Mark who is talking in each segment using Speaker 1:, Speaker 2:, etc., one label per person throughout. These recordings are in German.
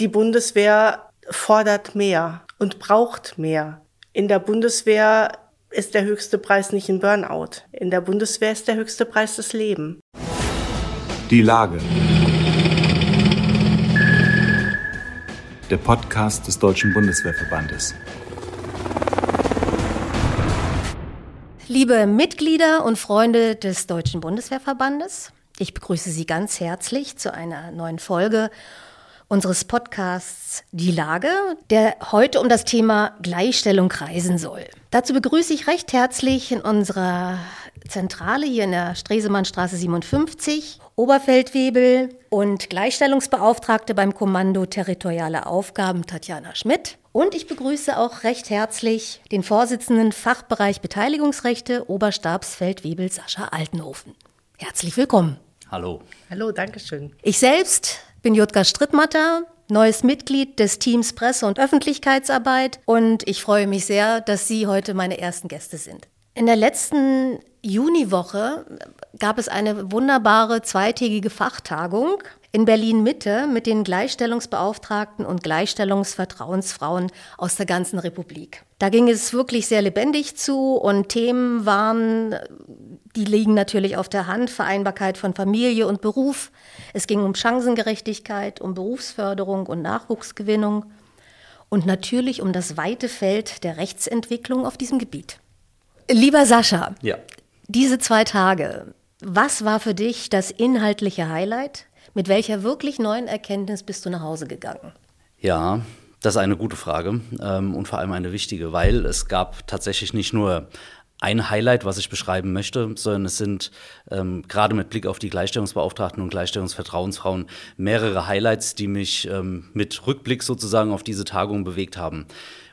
Speaker 1: Die Bundeswehr fordert mehr und braucht mehr. In der Bundeswehr ist der höchste Preis nicht ein Burnout. In der Bundeswehr ist der höchste Preis das Leben.
Speaker 2: Die Lage. Der Podcast des Deutschen Bundeswehrverbandes.
Speaker 3: Liebe Mitglieder und Freunde des Deutschen Bundeswehrverbandes, ich begrüße Sie ganz herzlich zu einer neuen Folge unseres Podcasts Die Lage, der heute um das Thema Gleichstellung kreisen soll. Dazu begrüße ich recht herzlich in unserer Zentrale hier in der Stresemannstraße 57 Oberfeldwebel und Gleichstellungsbeauftragte beim Kommando Territoriale Aufgaben Tatjana Schmidt. Und ich begrüße auch recht herzlich den Vorsitzenden Fachbereich Beteiligungsrechte Oberstabsfeldwebel Sascha Altenhofen. Herzlich willkommen.
Speaker 4: Hallo.
Speaker 1: Hallo, danke schön.
Speaker 3: Ich selbst bin Jutka Strittmatter, neues Mitglied des Teams Presse- und Öffentlichkeitsarbeit und ich freue mich sehr, dass Sie heute meine ersten Gäste sind. In der letzten Juniwoche gab es eine wunderbare zweitägige Fachtagung in Berlin Mitte mit den Gleichstellungsbeauftragten und Gleichstellungsvertrauensfrauen aus der ganzen Republik. Da ging es wirklich sehr lebendig zu und Themen waren, die liegen natürlich auf der Hand, Vereinbarkeit von Familie und Beruf. Es ging um Chancengerechtigkeit, um Berufsförderung und Nachwuchsgewinnung und natürlich um das weite Feld der Rechtsentwicklung auf diesem Gebiet. Lieber Sascha, ja. diese zwei Tage, was war für dich das inhaltliche Highlight? Mit welcher wirklich neuen Erkenntnis bist du nach Hause gegangen?
Speaker 4: Ja, das ist eine gute Frage ähm, und vor allem eine wichtige, weil es gab tatsächlich nicht nur ein Highlight, was ich beschreiben möchte, sondern es sind ähm, gerade mit Blick auf die Gleichstellungsbeauftragten und Gleichstellungsvertrauensfrauen mehrere Highlights, die mich ähm, mit Rückblick sozusagen auf diese Tagung bewegt haben.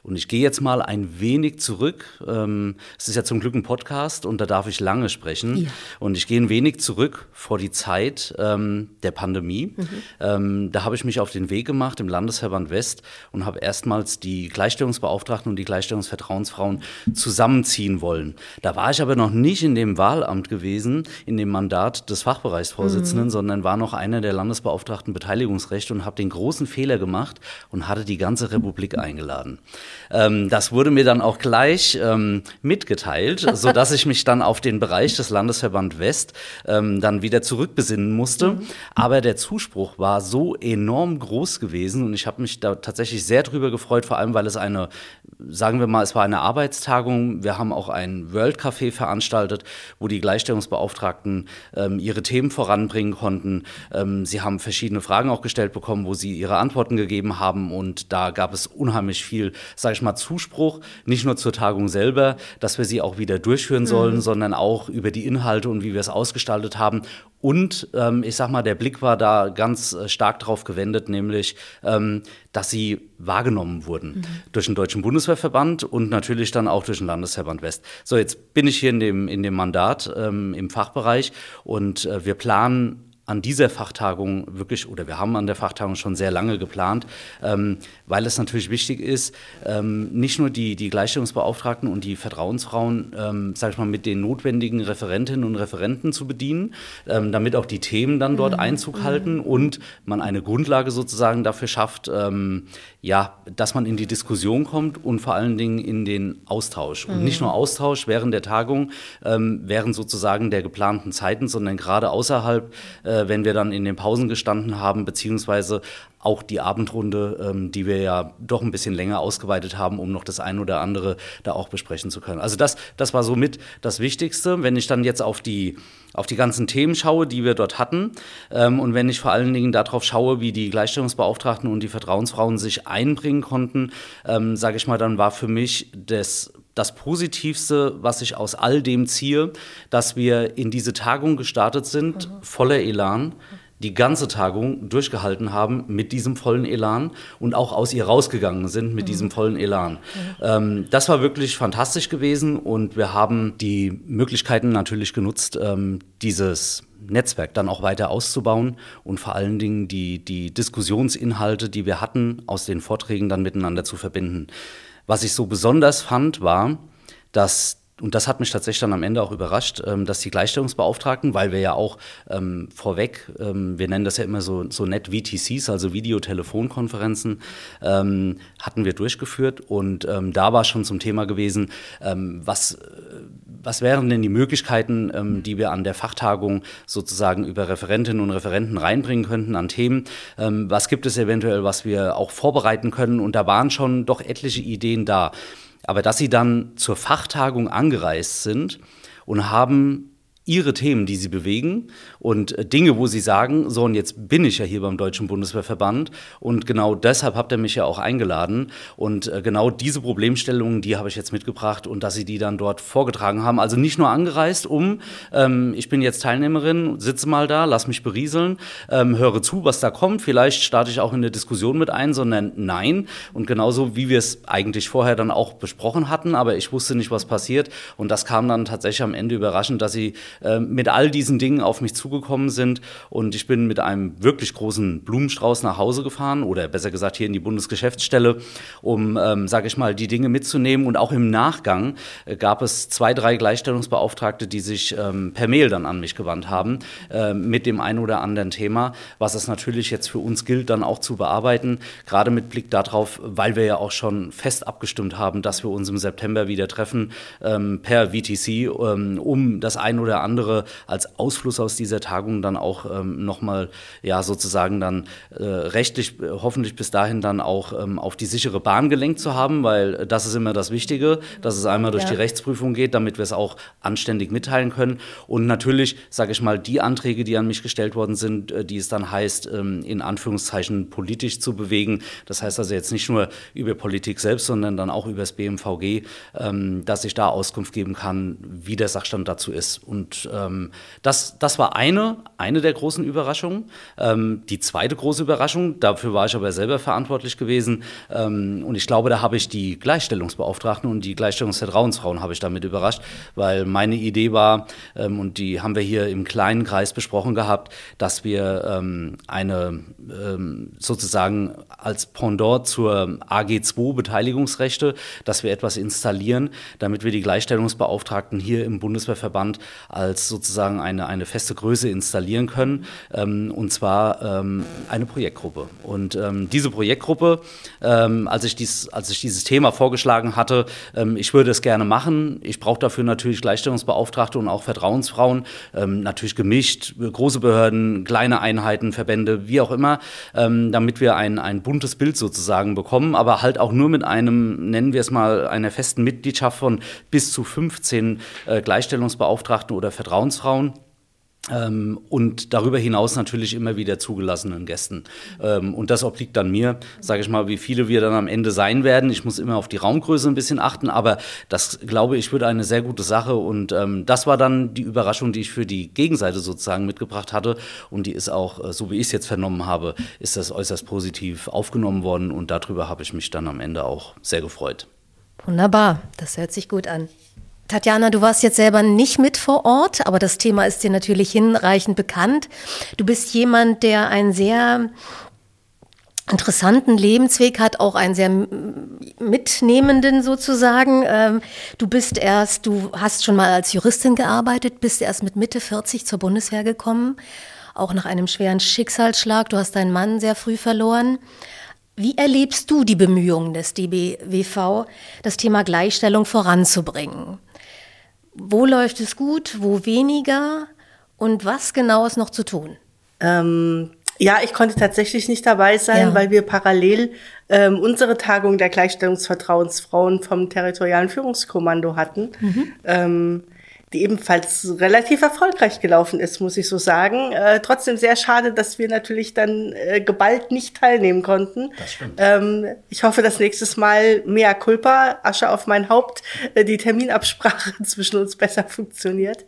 Speaker 4: Und ich gehe jetzt mal ein wenig zurück. Ähm, es ist ja zum Glück ein Podcast und da darf ich lange sprechen. Ja. Und ich gehe ein wenig zurück vor die Zeit ähm, der Pandemie. Mhm. Ähm, da habe ich mich auf den Weg gemacht im Landesverband West und habe erstmals die Gleichstellungsbeauftragten und die Gleichstellungsvertrauensfrauen zusammenziehen wollen. Da war ich aber noch nicht in dem Wahlamt gewesen, in dem Mandat des Fachbereichsvorsitzenden, mhm. sondern war noch einer der Landesbeauftragten Beteiligungsrecht und habe den großen Fehler gemacht und hatte die ganze Republik eingeladen. Ähm, das wurde mir dann auch gleich ähm, mitgeteilt, so dass ich mich dann auf den Bereich des Landesverband West ähm, dann wieder zurückbesinnen musste. Mhm. Aber der Zuspruch war so enorm groß gewesen und ich habe mich da tatsächlich sehr drüber gefreut, vor allem weil es eine, sagen wir mal, es war eine Arbeitstagung. Wir haben auch ein World Café veranstaltet, wo die Gleichstellungsbeauftragten ähm, ihre Themen voranbringen konnten. Ähm, sie haben verschiedene Fragen auch gestellt bekommen, wo sie ihre Antworten gegeben haben und da gab es unheimlich viel sage ich mal, Zuspruch, nicht nur zur Tagung selber, dass wir sie auch wieder durchführen mhm. sollen, mhm. sondern auch über die Inhalte und wie wir es ausgestaltet haben. Und ähm, ich sag mal, der Blick war da ganz äh, stark darauf gewendet, nämlich, ähm, dass sie wahrgenommen wurden mhm. durch den Deutschen Bundeswehrverband und natürlich dann auch durch den Landesverband West. So, jetzt bin ich hier in dem, in dem Mandat ähm, im Fachbereich und äh, wir planen an dieser Fachtagung wirklich, oder wir haben an der Fachtagung schon sehr lange geplant, ähm, weil es natürlich wichtig ist, ähm, nicht nur die, die Gleichstellungsbeauftragten und die Vertrauensfrauen, ähm, sage ich mal, mit den notwendigen Referentinnen und Referenten zu bedienen, ähm, damit auch die Themen dann dort mhm. Einzug halten mhm. und man eine Grundlage sozusagen dafür schafft, ähm, ja, dass man in die Diskussion kommt und vor allen Dingen in den Austausch. Mhm. Und nicht nur Austausch während der Tagung, ähm, während sozusagen der geplanten Zeiten, sondern gerade außerhalb äh, äh, wenn wir dann in den Pausen gestanden haben, beziehungsweise auch die Abendrunde, ähm, die wir ja doch ein bisschen länger ausgeweitet haben, um noch das ein oder andere da auch besprechen zu können. Also das, das war somit das Wichtigste. Wenn ich dann jetzt auf die, auf die ganzen Themen schaue, die wir dort hatten, ähm, und wenn ich vor allen Dingen darauf schaue, wie die Gleichstellungsbeauftragten und die Vertrauensfrauen sich einbringen konnten, ähm, sage ich mal, dann war für mich das das Positivste, was ich aus all dem ziehe, dass wir in diese Tagung gestartet sind, mhm. voller Elan, die ganze Tagung durchgehalten haben mit diesem vollen Elan und auch aus ihr rausgegangen sind mit mhm. diesem vollen Elan. Mhm. Ähm, das war wirklich fantastisch gewesen und wir haben die Möglichkeiten natürlich genutzt, ähm, dieses Netzwerk dann auch weiter auszubauen und vor allen Dingen die, die Diskussionsinhalte, die wir hatten, aus den Vorträgen dann miteinander zu verbinden. Was ich so besonders fand, war, dass und das hat mich tatsächlich dann am Ende auch überrascht, ähm, dass die Gleichstellungsbeauftragten, weil wir ja auch ähm, vorweg, ähm, wir nennen das ja immer so, so nett VTCs, also Videotelefonkonferenzen, ähm, hatten wir durchgeführt und ähm, da war schon zum Thema gewesen, ähm, was, was wären denn die Möglichkeiten, die wir an der Fachtagung sozusagen über Referentinnen und Referenten reinbringen könnten an Themen, was gibt es eventuell, was wir auch vorbereiten können und da waren schon doch etliche Ideen da. Aber dass sie dann zur Fachtagung angereist sind und haben ihre Themen, die sie bewegen und äh, Dinge, wo sie sagen, so und jetzt bin ich ja hier beim Deutschen Bundeswehrverband und genau deshalb habt ihr mich ja auch eingeladen. Und äh, genau diese Problemstellungen, die habe ich jetzt mitgebracht und dass sie die dann dort vorgetragen haben. Also nicht nur angereist, um, ähm, ich bin jetzt Teilnehmerin, sitze mal da, lass mich berieseln, ähm, höre zu, was da kommt, vielleicht starte ich auch in der Diskussion mit ein, sondern nein. Und genauso wie wir es eigentlich vorher dann auch besprochen hatten, aber ich wusste nicht, was passiert. Und das kam dann tatsächlich am Ende überraschend, dass sie äh, mit all diesen Dingen auf mich zugekommen sind. Und ich bin mit einem wirklich großen Blumenstrauß nach Hause gefahren oder besser gesagt hier in die Bundesgeschäftsstelle, um, ähm, sage ich mal, die Dinge mitzunehmen. Und auch im Nachgang äh, gab es zwei, drei Gleichstellungsbeauftragte, die sich ähm, per Mail dann an mich gewandt haben äh, mit dem einen oder anderen Thema, was es natürlich jetzt für uns gilt, dann auch zu bearbeiten. Gerade mit Blick darauf, weil wir ja auch schon fest abgestimmt haben, dass wir uns im September wieder treffen ähm, per VTC, ähm, um das ein oder andere als Ausfluss aus dieser Tagung dann auch ähm, nochmal, ja, sozusagen dann äh, rechtlich äh, hoffentlich bis dahin dann auch ähm, auf die sichere Bahn gelenkt zu haben, weil das ist immer das Wichtige, dass es einmal durch ja. die Rechtsprüfung geht, damit wir es auch anständig mitteilen können. Und natürlich, sage ich mal, die Anträge, die an mich gestellt worden sind, äh, die es dann heißt, ähm, in Anführungszeichen politisch zu bewegen. Das heißt also jetzt nicht nur über Politik selbst, sondern dann auch über das BMVG, ähm, dass ich da Auskunft geben kann, wie der Sachstand dazu ist. Und ähm, das, das war eine, eine der großen Überraschungen. Ähm, die zweite große Überraschung, dafür war ich aber selber verantwortlich gewesen. Ähm, und ich glaube, da habe ich die Gleichstellungsbeauftragten und die Gleichstellungsvertrauensfrauen habe ich damit überrascht, weil meine Idee war, ähm, und die haben wir hier im kleinen Kreis besprochen gehabt, dass wir ähm, eine ähm, sozusagen als Pendant zur AG2 Beteiligungsrechte, dass wir etwas installieren, damit wir die Gleichstellungsbeauftragten hier im Bundeswehrverband als sozusagen eine, eine feste Größe installieren können, ähm, und zwar ähm, eine Projektgruppe. Und ähm, diese Projektgruppe, ähm, als, ich dies, als ich dieses Thema vorgeschlagen hatte, ähm, ich würde es gerne machen. Ich brauche dafür natürlich Gleichstellungsbeauftragte und auch Vertrauensfrauen, ähm, natürlich gemischt, große Behörden, kleine Einheiten, Verbände, wie auch immer, damit wir ein, ein buntes Bild sozusagen bekommen, aber halt auch nur mit einem, nennen wir es mal, einer festen Mitgliedschaft von bis zu 15 äh, Gleichstellungsbeauftragten oder Vertrauensfrauen. Ähm, und darüber hinaus natürlich immer wieder zugelassenen Gästen. Ähm, und das obliegt dann mir, sage ich mal, wie viele wir dann am Ende sein werden. Ich muss immer auf die Raumgröße ein bisschen achten, aber das, glaube ich, wird eine sehr gute Sache. Und ähm, das war dann die Überraschung, die ich für die Gegenseite sozusagen mitgebracht hatte. Und die ist auch, äh, so wie ich es jetzt vernommen habe, ist das äußerst positiv aufgenommen worden. Und darüber habe ich mich dann am Ende auch sehr gefreut.
Speaker 3: Wunderbar, das hört sich gut an. Tatjana, du warst jetzt selber nicht mit vor Ort, aber das Thema ist dir natürlich hinreichend bekannt. Du bist jemand, der einen sehr interessanten Lebensweg hat, auch einen sehr mitnehmenden sozusagen. Ähm, du bist erst, du hast schon mal als Juristin gearbeitet, bist erst mit Mitte 40 zur Bundeswehr gekommen, auch nach einem schweren Schicksalsschlag. Du hast deinen Mann sehr früh verloren. Wie erlebst du die Bemühungen des DBWV, das Thema Gleichstellung voranzubringen? Wo läuft es gut, wo weniger und was genau ist noch zu tun?
Speaker 1: Ähm, ja, ich konnte tatsächlich nicht dabei sein, ja. weil wir parallel ähm, unsere Tagung der Gleichstellungsvertrauensfrauen vom Territorialen Führungskommando hatten. Mhm. Ähm, die ebenfalls relativ erfolgreich gelaufen ist, muss ich so sagen. Äh, trotzdem sehr schade, dass wir natürlich dann äh, geballt nicht teilnehmen konnten. Das stimmt. Ähm, ich hoffe, dass nächstes Mal mehr Culpa, Asche auf mein Haupt, äh, die Terminabsprache zwischen uns besser funktioniert.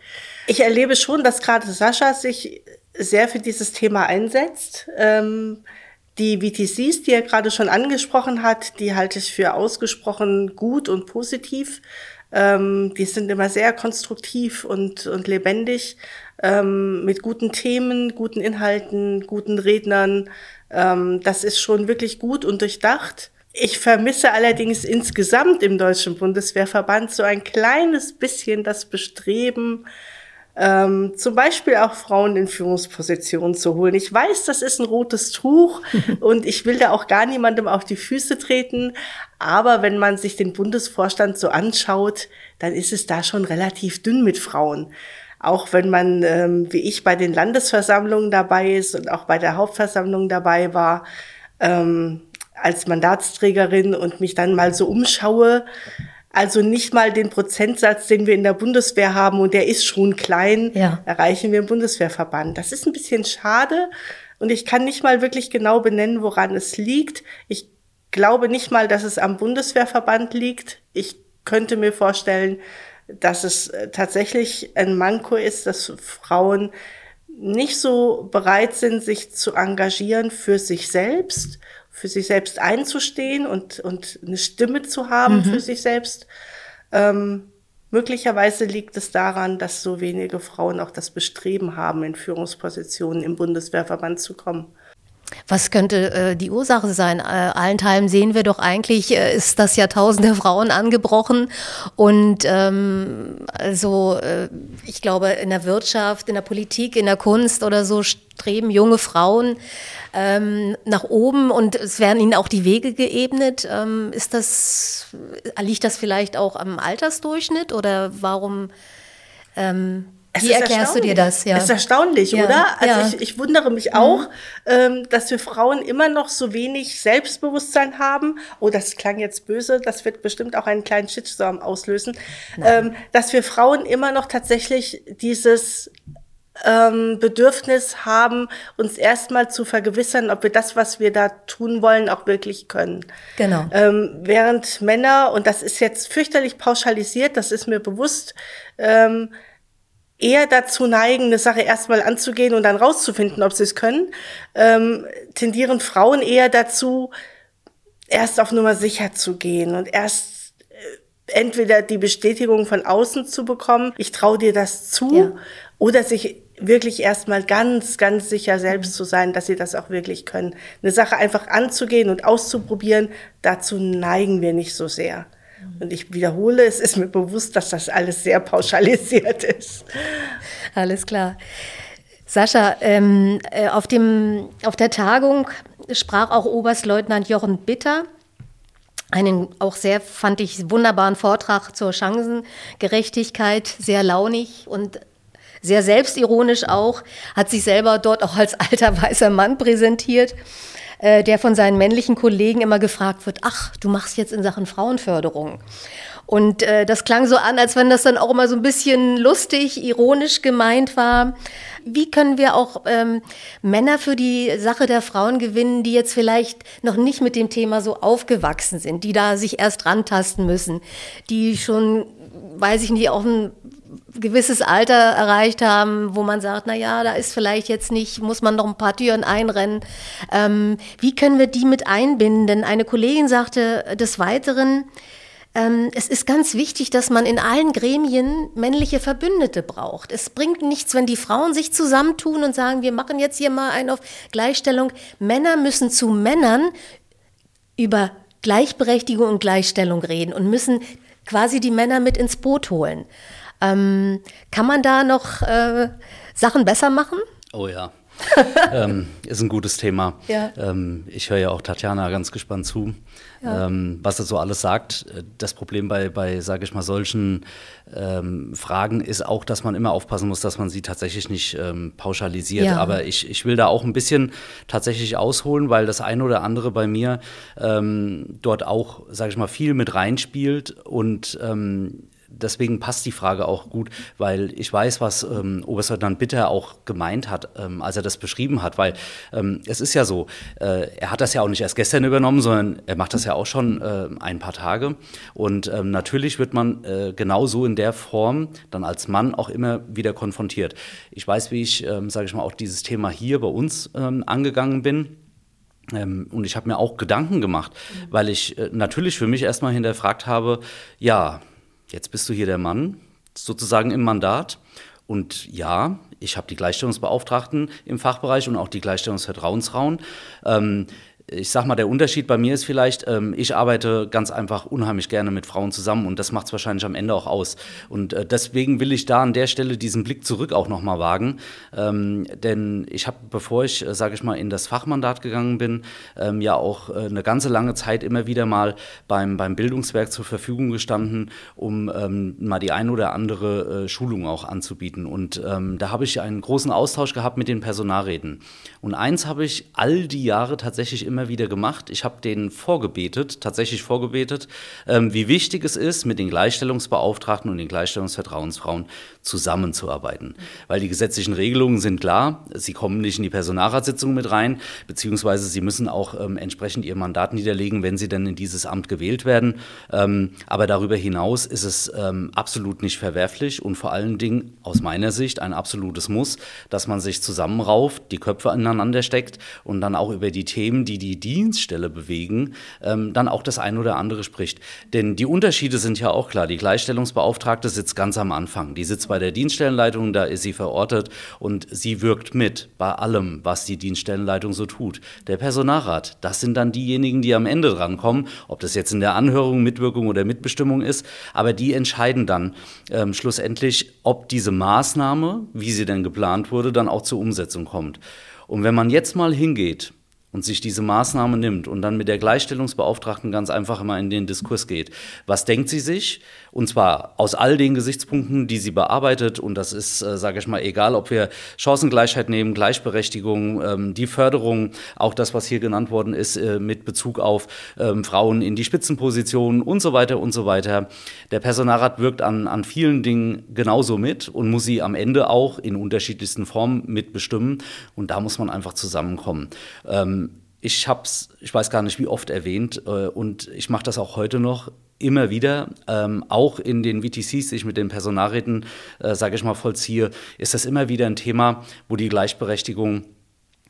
Speaker 1: Ich erlebe schon, dass gerade Sascha sich sehr für dieses Thema einsetzt. Ähm, die VTCs, die er gerade schon angesprochen hat, die halte ich für ausgesprochen gut und positiv. Ähm, die sind immer sehr konstruktiv und, und lebendig, ähm, mit guten Themen, guten Inhalten, guten Rednern. Ähm, das ist schon wirklich gut und durchdacht. Ich vermisse allerdings insgesamt im Deutschen Bundeswehrverband so ein kleines bisschen das Bestreben, ähm, zum Beispiel auch Frauen in Führungspositionen zu holen. Ich weiß, das ist ein rotes Tuch und ich will da auch gar niemandem auf die Füße treten. Aber wenn man sich den Bundesvorstand so anschaut, dann ist es da schon relativ dünn mit Frauen. Auch wenn man, ähm, wie ich, bei den Landesversammlungen dabei ist und auch bei der Hauptversammlung dabei war, ähm, als Mandatsträgerin und mich dann mal so umschaue, also nicht mal den Prozentsatz, den wir in der Bundeswehr haben, und der ist schon klein, ja. erreichen wir im Bundeswehrverband. Das ist ein bisschen schade und ich kann nicht mal wirklich genau benennen, woran es liegt. Ich glaube nicht mal, dass es am Bundeswehrverband liegt. Ich könnte mir vorstellen, dass es äh, tatsächlich ein Manko ist, dass Frauen nicht so bereit sind, sich zu engagieren für sich selbst für sich selbst einzustehen und, und eine Stimme zu haben mhm. für sich selbst. Ähm, möglicherweise liegt es daran, dass so wenige Frauen auch das Bestreben haben, in Führungspositionen im Bundeswehrverband zu kommen.
Speaker 3: Was könnte äh, die Ursache sein? Äh, allenthalben sehen wir doch eigentlich, äh, ist das Jahrtausend der Frauen angebrochen. Und ähm, also äh, ich glaube, in der Wirtschaft, in der Politik, in der Kunst oder so streben junge Frauen ähm, nach oben und es werden ihnen auch die Wege geebnet. Ähm, ist das, liegt das vielleicht auch am Altersdurchschnitt oder warum? Ähm,
Speaker 1: Wie erklärst du dir das? Ja. Es ist erstaunlich, ja. oder? Also ja. ich, ich wundere mich auch, ähm, dass wir Frauen immer noch so wenig Selbstbewusstsein haben. Oh, das klang jetzt böse, das wird bestimmt auch einen kleinen Shitstorm auslösen. Ähm, dass wir Frauen immer noch tatsächlich dieses ähm, Bedürfnis haben, uns erstmal zu vergewissern, ob wir das, was wir da tun wollen, auch wirklich können. Genau. Ähm, während Männer, und das ist jetzt fürchterlich pauschalisiert, das ist mir bewusst, ähm, eher dazu neigen, eine Sache erstmal anzugehen und dann rauszufinden, ob sie es können, ähm, tendieren Frauen eher dazu, erst auf Nummer sicher zu gehen und erst äh, entweder die Bestätigung von außen zu bekommen, ich traue dir das zu, ja. oder sich wirklich erstmal ganz, ganz sicher selbst zu sein, dass sie das auch wirklich können. Eine Sache einfach anzugehen und auszuprobieren, dazu neigen wir nicht so sehr. Und ich wiederhole, es ist mir bewusst, dass das alles sehr pauschalisiert ist.
Speaker 3: Alles klar. Sascha, ähm, äh, auf, dem, auf der Tagung sprach auch Oberstleutnant Jochen Bitter einen auch sehr, fand ich, wunderbaren Vortrag zur Chancengerechtigkeit, sehr launig und sehr selbstironisch auch, hat sich selber dort auch als alter weißer Mann präsentiert äh, der von seinen männlichen Kollegen immer gefragt wird, ach, du machst jetzt in Sachen Frauenförderung. Und äh, das klang so an, als wenn das dann auch immer so ein bisschen lustig, ironisch gemeint war. Wie können wir auch ähm, Männer für die Sache der Frauen gewinnen, die jetzt vielleicht noch nicht mit dem Thema so aufgewachsen sind, die da sich erst rantasten müssen, die schon, weiß ich nicht, auch ein gewisses Alter erreicht haben, wo man sagt, na ja, da ist vielleicht jetzt nicht, muss man noch ein paar Türen einrennen. Ähm, wie können wir die mit einbinden? Denn eine Kollegin sagte des Weiteren, ähm, es ist ganz wichtig, dass man in allen Gremien männliche Verbündete braucht. Es bringt nichts, wenn die Frauen sich zusammentun und sagen, wir machen jetzt hier mal einen auf Gleichstellung. Männer müssen zu Männern über Gleichberechtigung und Gleichstellung reden und müssen quasi die Männer mit ins Boot holen. Ähm, kann man da noch äh, Sachen besser machen?
Speaker 4: Oh ja. ähm, ist ein gutes Thema. Ja. Ähm, ich höre ja auch Tatjana ganz gespannt zu, ja. ähm, was er so alles sagt. Das Problem bei, bei sage ich mal, solchen ähm, Fragen ist auch, dass man immer aufpassen muss, dass man sie tatsächlich nicht ähm, pauschalisiert. Ja. Aber ich, ich will da auch ein bisschen tatsächlich ausholen, weil das eine oder andere bei mir ähm, dort auch, sage ich mal, viel mit reinspielt und deswegen passt die Frage auch gut, weil ich weiß, was ähm, Oberstleutnant Bitter auch gemeint hat, ähm, als er das beschrieben hat, weil ähm, es ist ja so, äh, er hat das ja auch nicht erst gestern übernommen, sondern er macht das ja auch schon äh, ein paar Tage und ähm, natürlich wird man äh, genauso in der Form dann als Mann auch immer wieder konfrontiert. Ich weiß, wie ich, ähm, sage ich mal, auch dieses Thema hier bei uns ähm, angegangen bin. Ähm, und ich habe mir auch Gedanken gemacht, mhm. weil ich äh, natürlich für mich erstmal hinterfragt habe, ja, jetzt bist du hier der Mann, sozusagen im Mandat. Und ja, ich habe die Gleichstellungsbeauftragten im Fachbereich und auch die Gleichstellungsvertrauensrauen. Ähm, ich sag mal, der Unterschied bei mir ist vielleicht, ähm, ich arbeite ganz einfach unheimlich gerne mit Frauen zusammen und das macht es wahrscheinlich am Ende auch aus. Und äh, deswegen will ich da an der Stelle diesen Blick zurück auch nochmal wagen. Ähm, denn ich habe, bevor ich, äh, sage ich mal, in das Fachmandat gegangen bin, ähm, ja auch äh, eine ganze lange Zeit immer wieder mal beim, beim Bildungswerk zur Verfügung gestanden, um ähm, mal die ein oder andere äh, Schulung auch anzubieten. Und ähm, da habe ich einen großen Austausch gehabt mit den Personalräten. Und eins habe ich all die Jahre tatsächlich immer wieder gemacht. Ich habe denen vorgebetet, tatsächlich vorgebetet, ähm, wie wichtig es ist, mit den Gleichstellungsbeauftragten und den Gleichstellungsvertrauensfrauen zusammenzuarbeiten. Weil die gesetzlichen Regelungen sind klar, sie kommen nicht in die Personalratssitzung mit rein, beziehungsweise sie müssen auch ähm, entsprechend ihr Mandat niederlegen, wenn sie denn in dieses Amt gewählt werden. Ähm, aber darüber hinaus ist es ähm, absolut nicht verwerflich und vor allen Dingen aus meiner Sicht ein absolutes Muss, dass man sich zusammenrauft, die Köpfe aneinander steckt und dann auch über die Themen, die die Dienststelle bewegen, ähm, dann auch das ein oder andere spricht. Denn die Unterschiede sind ja auch klar. Die Gleichstellungsbeauftragte sitzt ganz am Anfang. Die sitzt bei der Dienststellenleitung, da ist sie verortet und sie wirkt mit bei allem, was die Dienststellenleitung so tut. Der Personalrat, das sind dann diejenigen, die am Ende drankommen, ob das jetzt in der Anhörung, Mitwirkung oder Mitbestimmung ist, aber die entscheiden dann ähm, schlussendlich, ob diese Maßnahme, wie sie denn geplant wurde, dann auch zur Umsetzung kommt. Und wenn man jetzt mal hingeht und sich diese Maßnahme nimmt und dann mit der Gleichstellungsbeauftragten ganz einfach immer in den Diskurs geht. Was denkt sie sich? Und zwar aus all den Gesichtspunkten, die sie bearbeitet. Und das ist, äh, sage ich mal, egal, ob wir Chancengleichheit nehmen, Gleichberechtigung, ähm, die Förderung, auch das, was hier genannt worden ist, äh, mit Bezug auf ähm, Frauen in die Spitzenpositionen und so weiter und so weiter. Der Personalrat wirkt an, an vielen Dingen genauso mit und muss sie am Ende auch in unterschiedlichsten Formen mitbestimmen. Und da muss man einfach zusammenkommen. Ähm, ich habe es, ich weiß gar nicht wie oft erwähnt, äh, und ich mache das auch heute noch immer wieder, ähm, auch in den VTCs, die ich mit den Personalräten, äh, sage ich mal, vollziehe, ist das immer wieder ein Thema, wo die Gleichberechtigung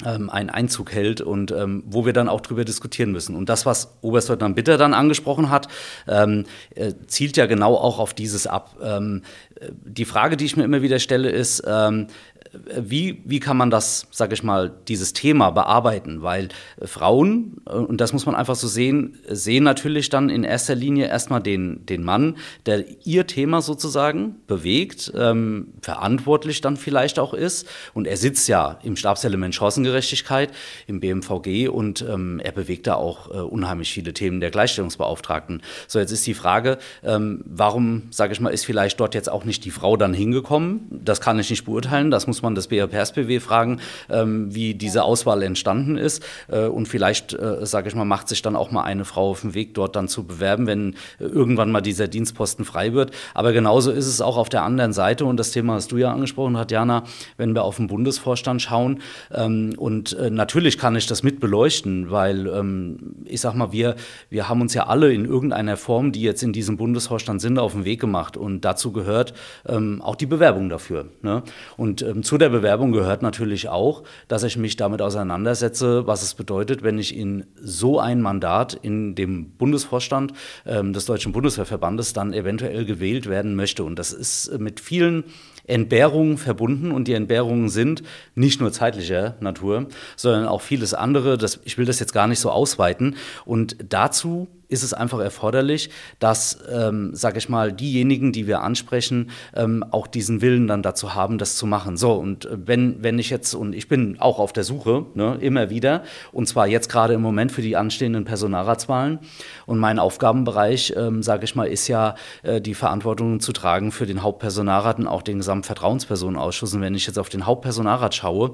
Speaker 4: ähm, einen Einzug hält und ähm, wo wir dann auch drüber diskutieren müssen. Und das, was Oberstleutnant Bitter dann angesprochen hat, ähm, äh, zielt ja genau auch auf dieses ab. Ähm, äh, die Frage, die ich mir immer wieder stelle, ist, ähm, wie, wie kann man das, sage ich mal, dieses Thema bearbeiten? Weil äh, Frauen, äh, und das muss man einfach so sehen, sehen natürlich dann in erster Linie erstmal den, den Mann, der ihr Thema sozusagen bewegt, ähm, verantwortlich dann vielleicht auch ist. Und er sitzt ja im Stabselement Chancengerechtigkeit, im BMVG und ähm, er bewegt da auch äh, unheimlich viele Themen der Gleichstellungsbeauftragten. So, jetzt ist die Frage, ähm, warum, sage ich mal, ist vielleicht dort jetzt auch nicht die Frau dann hingekommen? Das kann ich nicht beurteilen, das muss muss man das BRPSBW fragen, ähm, wie diese Auswahl entstanden ist. Äh, und vielleicht, äh, sage ich mal, macht sich dann auch mal eine Frau auf den Weg, dort dann zu bewerben, wenn äh, irgendwann mal dieser Dienstposten frei wird. Aber genauso ist es auch auf der anderen Seite. Und das Thema hast du ja angesprochen, Tatjana, wenn wir auf den Bundesvorstand schauen. Ähm, und äh, natürlich kann ich das mit beleuchten, weil ähm, ich sag mal, wir, wir haben uns ja alle in irgendeiner Form, die jetzt in diesem Bundesvorstand sind, auf den Weg gemacht. Und dazu gehört ähm, auch die Bewerbung dafür. Ne? Und ähm, zu der Bewerbung gehört natürlich auch, dass ich mich damit auseinandersetze, was es bedeutet, wenn ich in so ein Mandat in dem Bundesvorstand ähm, des Deutschen Bundeswehrverbandes dann eventuell gewählt werden möchte. Und das ist mit vielen Entbehrungen verbunden und die Entbehrungen sind nicht nur zeitlicher Natur, sondern auch vieles andere. Das, ich will das jetzt gar nicht so ausweiten. Und dazu ist es einfach erforderlich, dass, ähm, sage ich mal, diejenigen, die wir ansprechen, ähm, auch diesen Willen dann dazu haben, das zu machen. So, und äh, wenn, wenn ich jetzt, und ich bin auch auf der Suche, ne, immer wieder, und zwar jetzt gerade im Moment für die anstehenden Personalratswahlen. Und mein Aufgabenbereich, ähm, sage ich mal, ist ja äh, die Verantwortung zu tragen für den Hauptpersonalrat und auch den Gesamtvertrauenspersonenausschuss. Und wenn ich jetzt auf den Hauptpersonalrat schaue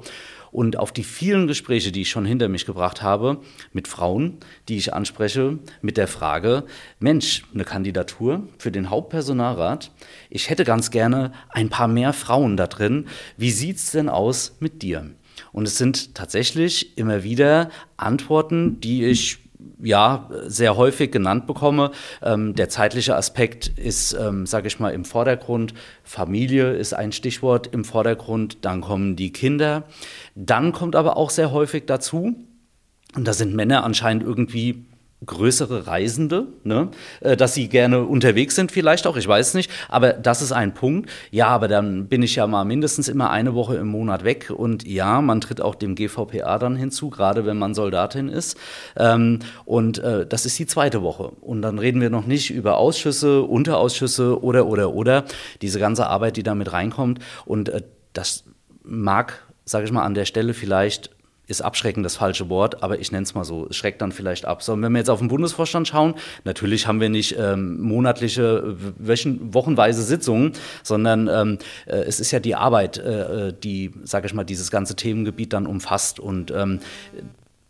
Speaker 4: und auf die vielen Gespräche, die ich schon hinter mich gebracht habe, mit Frauen, die ich anspreche, mit der Frage, Mensch, eine Kandidatur für den Hauptpersonalrat, ich hätte ganz gerne ein paar mehr Frauen da drin. Wie sieht es denn aus mit dir? Und es sind tatsächlich immer wieder Antworten, die ich ja, sehr häufig genannt bekomme. Ähm, der zeitliche Aspekt ist, ähm, sage ich mal, im Vordergrund. Familie ist ein Stichwort im Vordergrund. Dann kommen die Kinder. Dann kommt aber auch sehr häufig dazu, und da sind Männer anscheinend irgendwie größere Reisende, ne? Äh, dass sie gerne unterwegs sind vielleicht auch, ich weiß nicht, aber das ist ein Punkt. Ja, aber dann bin ich ja mal mindestens immer eine Woche im Monat weg. Und ja, man tritt auch dem GVPA dann hinzu, gerade wenn man Soldatin ist. Ähm, und äh, das ist die zweite Woche. Und dann reden wir noch nicht über Ausschüsse, Unterausschüsse oder, oder, oder, diese ganze Arbeit, die da mit reinkommt. Und äh, das mag, sage ich mal, an der Stelle vielleicht ist abschreckend das falsche Wort, aber ich nenne es mal so, es schreckt dann vielleicht ab. So, und wenn wir jetzt auf den Bundesvorstand schauen, natürlich haben wir nicht ähm, monatliche, wöchen, wochenweise Sitzungen, sondern ähm, äh, es ist ja die Arbeit, äh, äh die, sage ich mal, dieses ganze Themengebiet dann umfasst und ähm,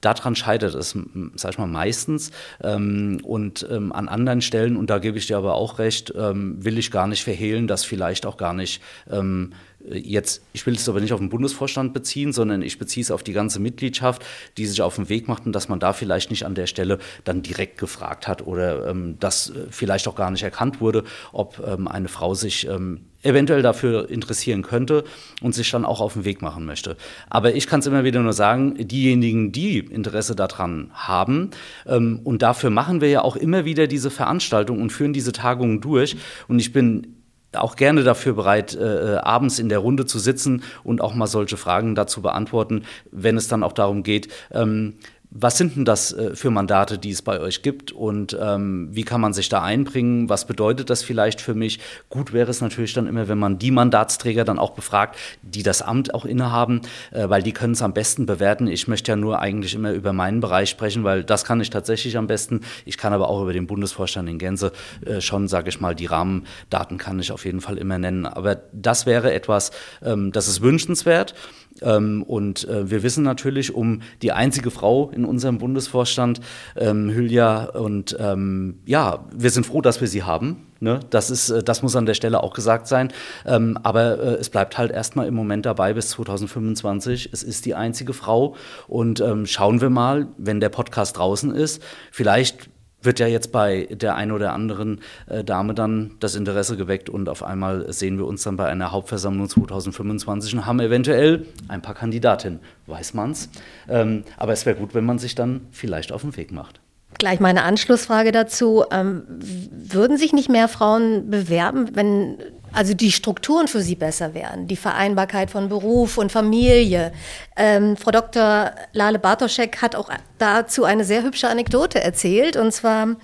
Speaker 4: daran scheitert es, sag ich mal, meistens. Ähm, und ähm, an anderen Stellen, und da gebe ich dir aber auch recht, ähm, will ich gar nicht verhehlen, dass vielleicht auch gar nicht ähm, jetzt, ich will es aber nicht auf den Bundesvorstand beziehen, sondern ich beziehe es auf die ganze Mitgliedschaft, die sich auf den Weg macht und dass man da vielleicht nicht an der Stelle dann direkt gefragt hat oder ähm, das äh, vielleicht auch gar nicht erkannt wurde, ob ähm, eine Frau sich ähm, eventuell dafür interessieren könnte und sich dann auch auf den Weg machen möchte. Aber ich kann es immer wieder nur sagen, diejenigen, die Interesse daran haben, ähm, und dafür machen wir ja auch immer wieder diese Veranstaltung und führen diese Tagungen durch. Und ich bin auch gerne dafür bereit, äh, äh, abends in der Runde zu sitzen und auch mal solche Fragen dazu beantworten, wenn es dann auch darum geht, ähm, was sind denn das äh, für Mandate, die es bei euch gibt und ähm, wie kann man sich da einbringen? Was bedeutet das vielleicht für mich? Gut wäre es natürlich dann immer, wenn man die Mandatsträger dann auch befragt, die das Amt auch innehaben, äh, weil die können es am besten bewerten. Ich möchte ja nur eigentlich immer über meinen Bereich sprechen, weil das kann ich tatsächlich am besten. Ich kann aber auch über den Bundesvorstand in Gänze äh, schon, sage ich mal, die Rahmendaten kann ich auf jeden Fall immer nennen. Aber das wäre etwas, ähm, das ist wünschenswert. Ähm, und äh, wir wissen natürlich um die einzige Frau in unserem Bundesvorstand, ähm, Hülya. Und ähm, ja, wir sind froh, dass wir sie haben. Ne? Das, ist, äh, das muss an der Stelle auch gesagt sein. Ähm, aber äh, es bleibt halt erstmal im Moment dabei bis 2025. Es ist die einzige Frau. Und ähm, schauen wir mal, wenn der Podcast draußen ist, vielleicht wird ja jetzt bei der einen oder anderen äh, Dame dann das Interesse geweckt und auf einmal sehen wir uns dann bei einer Hauptversammlung 2025 und haben eventuell ein paar Kandidatinnen, weiß man's. Ähm, aber es wäre gut, wenn man sich dann vielleicht auf den Weg macht.
Speaker 3: Gleich meine Anschlussfrage dazu. Ähm, würden sich nicht mehr Frauen bewerben, wenn also die Strukturen für sie besser wären, die Vereinbarkeit von Beruf und Familie. Ähm, Frau Dr. Lale Bartoschek hat auch dazu eine sehr hübsche Anekdote erzählt. Und zwar,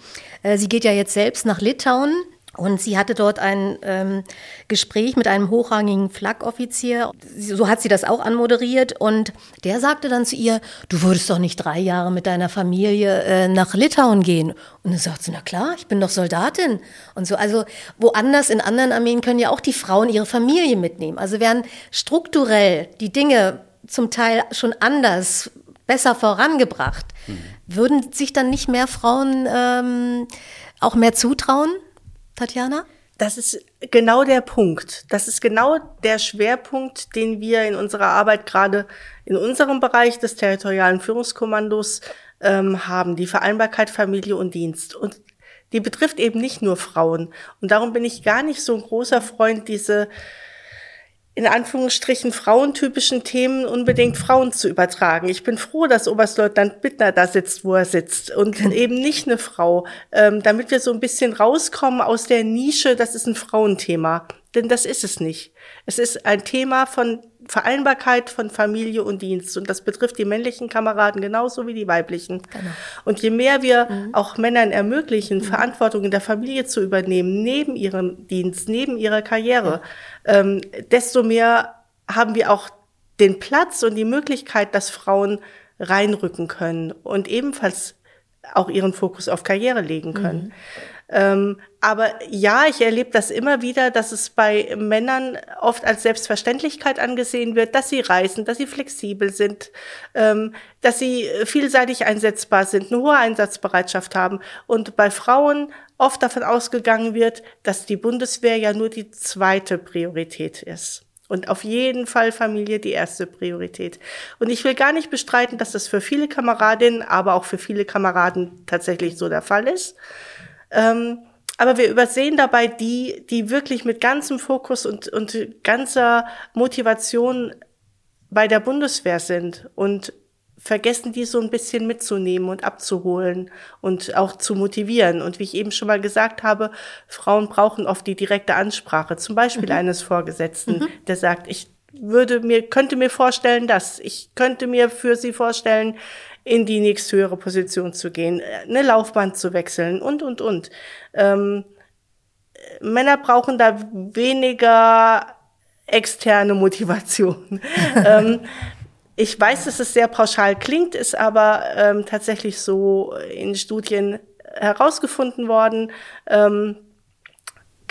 Speaker 3: äh, sie geht ja jetzt selbst nach Litauen und sie hatte dort ein ähm, Gespräch mit einem hochrangigen Flak-Offizier. So hat sie das auch anmoderiert. Und der sagte dann zu ihr, du würdest doch nicht drei Jahre mit deiner Familie äh, nach Litauen gehen. Und dann sagt sie, na klar, ich bin doch Soldatin. Und so, also woanders in anderen Armeen können ja auch die Frauen ihre Familie mitnehmen. Also werden strukturell die Dinge zum Teil schon anders, besser vorangebracht. Mhm. Würden sich dann nicht mehr Frauen ähm, auch mehr zutrauen? Tatjana?
Speaker 1: Das ist genau der Punkt. Das ist genau der Schwerpunkt, den wir in unserer Arbeit gerade in unserem Bereich des territorialen Führungskommandos ähm, haben. Die Vereinbarkeit Familie und Dienst. Und die betrifft eben nicht nur Frauen. Und darum bin ich gar nicht so ein großer Freund, diese in Anführungsstrichen frauentypischen Themen unbedingt Frauen zu übertragen. Ich bin froh, dass Oberstleutnant Bittner da sitzt, wo er sitzt und eben nicht eine Frau, ähm, damit wir so ein bisschen rauskommen aus der Nische, das ist ein Frauenthema. Denn das ist es nicht. Es ist ein Thema von Vereinbarkeit von Familie und Dienst. Und das betrifft die männlichen Kameraden genauso wie die weiblichen. Genau. Und je mehr wir mhm. auch Männern ermöglichen, mhm. Verantwortung in der Familie zu übernehmen, neben ihrem Dienst, neben ihrer Karriere, ja. ähm, desto mehr haben wir auch den Platz und die Möglichkeit, dass Frauen reinrücken können und ebenfalls auch ihren Fokus auf Karriere legen können. Mhm. Ähm, aber ja, ich erlebe das immer wieder, dass es bei Männern oft als Selbstverständlichkeit angesehen wird, dass sie reisen, dass sie flexibel sind, ähm, dass sie vielseitig einsetzbar sind, eine hohe Einsatzbereitschaft haben. Und bei Frauen oft davon ausgegangen wird, dass die Bundeswehr ja nur die zweite Priorität ist. Und auf jeden Fall Familie die erste Priorität. Und ich will gar nicht bestreiten, dass das für viele Kameradinnen, aber auch für viele Kameraden tatsächlich so der Fall ist. Ähm, aber wir übersehen dabei die, die wirklich mit ganzem Fokus und, und ganzer Motivation bei der Bundeswehr sind und vergessen, die so ein bisschen mitzunehmen und abzuholen und auch zu motivieren. Und wie ich eben schon mal gesagt habe, Frauen brauchen oft die direkte Ansprache, zum Beispiel mhm. eines Vorgesetzten, mhm. der sagt, ich würde mir, könnte mir vorstellen, dass ich könnte mir für sie vorstellen, in die nächsthöhere Position zu gehen, eine Laufbahn zu wechseln und, und, und. Ähm, Männer brauchen da weniger externe Motivation. ähm, ich weiß, dass es sehr pauschal klingt, ist aber ähm, tatsächlich so in Studien herausgefunden worden. Ähm,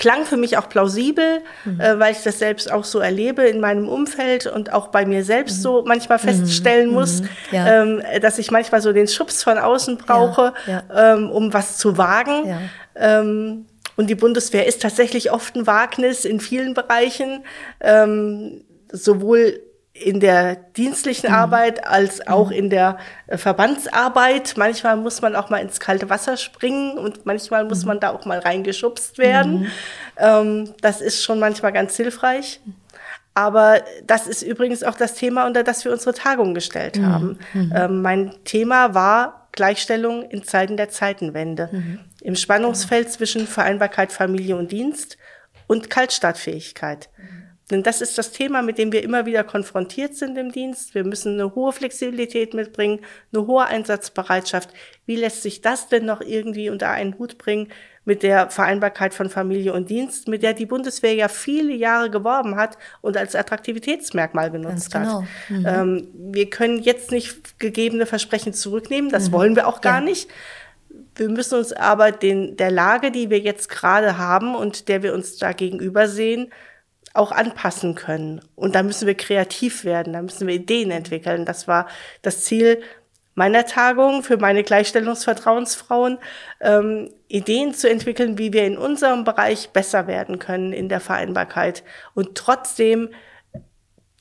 Speaker 1: klang für mich auch plausibel, mhm. äh, weil ich das selbst auch so erlebe in meinem Umfeld und auch bei mir selbst mhm. so manchmal mhm. feststellen mhm. muss, ja. ähm, dass ich manchmal so den Schubs von außen brauche, ja. Ja. Ähm, um was zu wagen. Ähm, und die Bundeswehr ist tatsächlich oft ein Wagnis in vielen Bereichen, ähm, sowohl in der dienstlichen mhm. Arbeit als auch mhm. in der äh, Verbandsarbeit. Manchmal muss man auch mal ins kalte Wasser springen und manchmal muss mhm. man da auch mal reingeschubst werden. Mhm. Ähm, das ist schon manchmal ganz hilfreich. Aber das ist übrigens auch das Thema, unter das wir unsere Tagung gestellt mhm. haben. Ähm, mein Thema war Gleichstellung in Zeiten der Zeitenwende. Im Spannungsfeld zwischen Vereinbarkeit Familie und Dienst und Kaltstartfähigkeit. Denn das ist das Thema, mit dem wir immer wieder konfrontiert sind im Dienst. Wir müssen eine hohe Flexibilität mitbringen, eine hohe Einsatzbereitschaft. Wie lässt sich das denn noch irgendwie unter einen Hut bringen mit der Vereinbarkeit von Familie und Dienst, mit der die Bundeswehr ja viele Jahre geworben hat und als Attraktivitätsmerkmal genutzt genau. hat. Mhm. Ähm, wir können jetzt nicht gegebene Versprechen zurücknehmen, das mhm. wollen wir auch gar ja. nicht. Wir müssen uns aber den, der Lage, die wir jetzt gerade haben und der wir uns da gegenüber sehen, auch anpassen können. Und da müssen wir kreativ werden, da müssen wir Ideen entwickeln. Das war das Ziel meiner Tagung für meine Gleichstellungsvertrauensfrauen, ähm, Ideen zu entwickeln, wie wir in unserem Bereich besser werden können in der Vereinbarkeit und trotzdem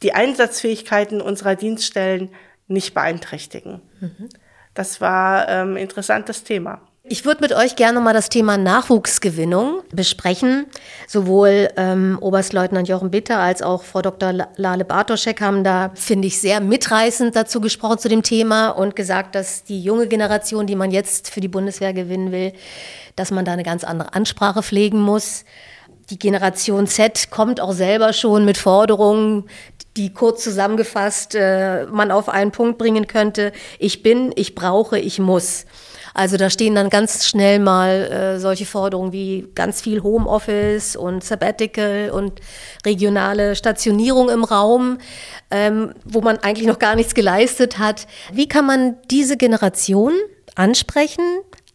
Speaker 1: die Einsatzfähigkeiten unserer Dienststellen nicht beeinträchtigen. Mhm. Das war ähm, interessantes Thema.
Speaker 3: Ich würde mit euch gerne mal das Thema Nachwuchsgewinnung besprechen. Sowohl ähm, Oberstleutnant Jochen Bitter als auch Frau Dr. Lale Bartoschek haben da, finde ich, sehr mitreißend dazu gesprochen zu dem Thema und gesagt, dass die junge Generation, die man jetzt für die Bundeswehr gewinnen will, dass man da eine ganz andere Ansprache pflegen muss. Die Generation Z kommt auch selber schon mit Forderungen, die kurz zusammengefasst äh, man auf einen Punkt bringen könnte. Ich bin, ich brauche, ich muss. Also da stehen dann ganz schnell mal äh, solche Forderungen wie ganz viel Homeoffice und Sabbatical und regionale Stationierung im Raum, ähm, wo man eigentlich noch gar nichts geleistet hat. Wie kann man diese Generation ansprechen,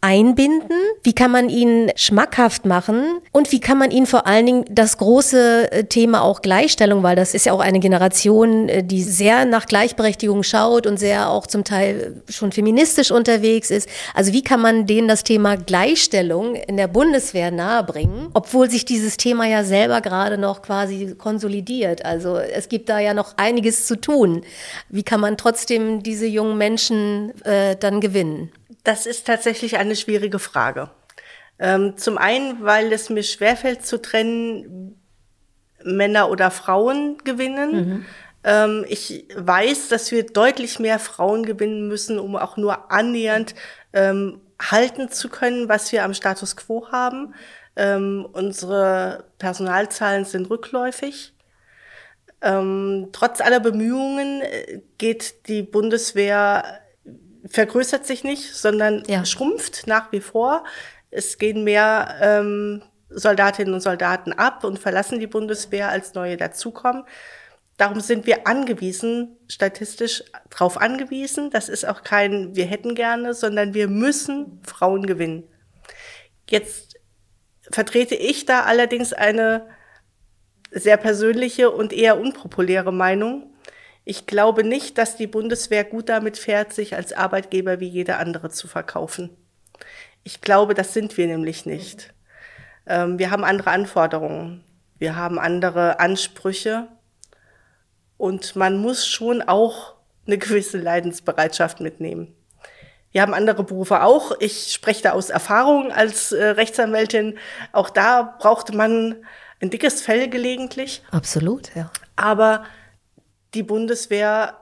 Speaker 3: einbinden? Wie kann man ihn schmackhaft machen? Und wie kann man ihn vor allen Dingen das große äh, Thema auch Gleichstellung, weil das ist ja auch eine Generation, äh, die sehr nach Gleichberechtigung schaut und sehr auch zum Teil schon feministisch unterwegs ist. Also wie kann man denen das Thema Gleichstellung in der Bundeswehr nahebringen, obwohl sich dieses Thema ja selber gerade noch quasi konsolidiert. Also es gibt da ja noch einiges zu tun. Wie kann man trotzdem diese jungen Menschen äh, dann gewinnen?
Speaker 1: Das ist tatsächlich eine schwierige Frage. Ähm, zum einen, weil es mir schwerfällt zu trennen, Männer oder Frauen gewinnen. Mhm. Ähm, ich weiß, dass wir deutlich mehr Frauen gewinnen müssen, um auch nur annähernd ähm, halten zu können, was wir am Status quo haben. Ähm, unsere Personalzahlen sind rückläufig. Ähm, trotz aller Bemühungen äh, geht die Bundeswehr vergrößert sich nicht, sondern ja. schrumpft nach wie vor. Es gehen mehr ähm, Soldatinnen und Soldaten ab und verlassen die Bundeswehr, als neue dazukommen. Darum sind wir angewiesen, statistisch darauf angewiesen. Das ist auch kein wir hätten gerne, sondern wir müssen Frauen gewinnen. Jetzt vertrete ich da allerdings eine sehr persönliche und eher unpopuläre Meinung. Ich glaube nicht, dass die Bundeswehr gut damit fährt, sich als Arbeitgeber wie jeder andere zu verkaufen. Ich glaube, das sind wir nämlich nicht. Ähm, wir haben andere Anforderungen. Wir haben andere Ansprüche. Und man muss schon auch eine gewisse Leidensbereitschaft mitnehmen. Wir haben andere Berufe auch. Ich spreche da aus Erfahrung als äh, Rechtsanwältin. Auch da braucht man ein dickes Fell gelegentlich.
Speaker 3: Absolut, ja.
Speaker 1: Aber die Bundeswehr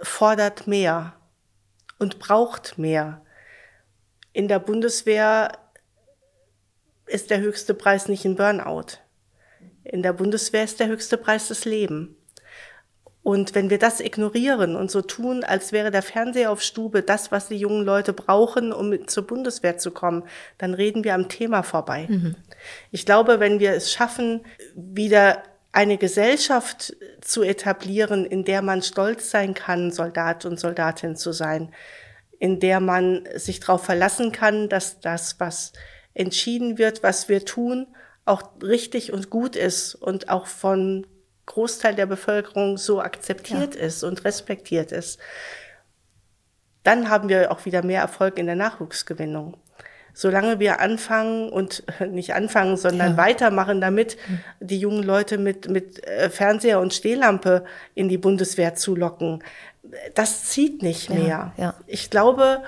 Speaker 1: fordert mehr und braucht mehr. In der Bundeswehr ist der höchste Preis nicht ein Burnout. In der Bundeswehr ist der höchste Preis das Leben. Und wenn wir das ignorieren und so tun, als wäre der Fernseher auf Stube das, was die jungen Leute brauchen, um zur Bundeswehr zu kommen, dann reden wir am Thema vorbei. Mhm. Ich glaube, wenn wir es schaffen, wieder eine Gesellschaft zu etablieren, in der man stolz sein kann, Soldat und Soldatin zu sein, in der man sich darauf verlassen kann, dass das, was entschieden wird, was wir tun, auch richtig und gut ist und auch von Großteil der Bevölkerung so akzeptiert ja. ist und respektiert ist, dann haben wir auch wieder mehr Erfolg in der Nachwuchsgewinnung. Solange wir anfangen und nicht anfangen, sondern ja. weitermachen damit, die jungen Leute mit, mit äh, Fernseher und Stehlampe in die Bundeswehr zu locken, das zieht nicht mehr. Ja, ich glaube,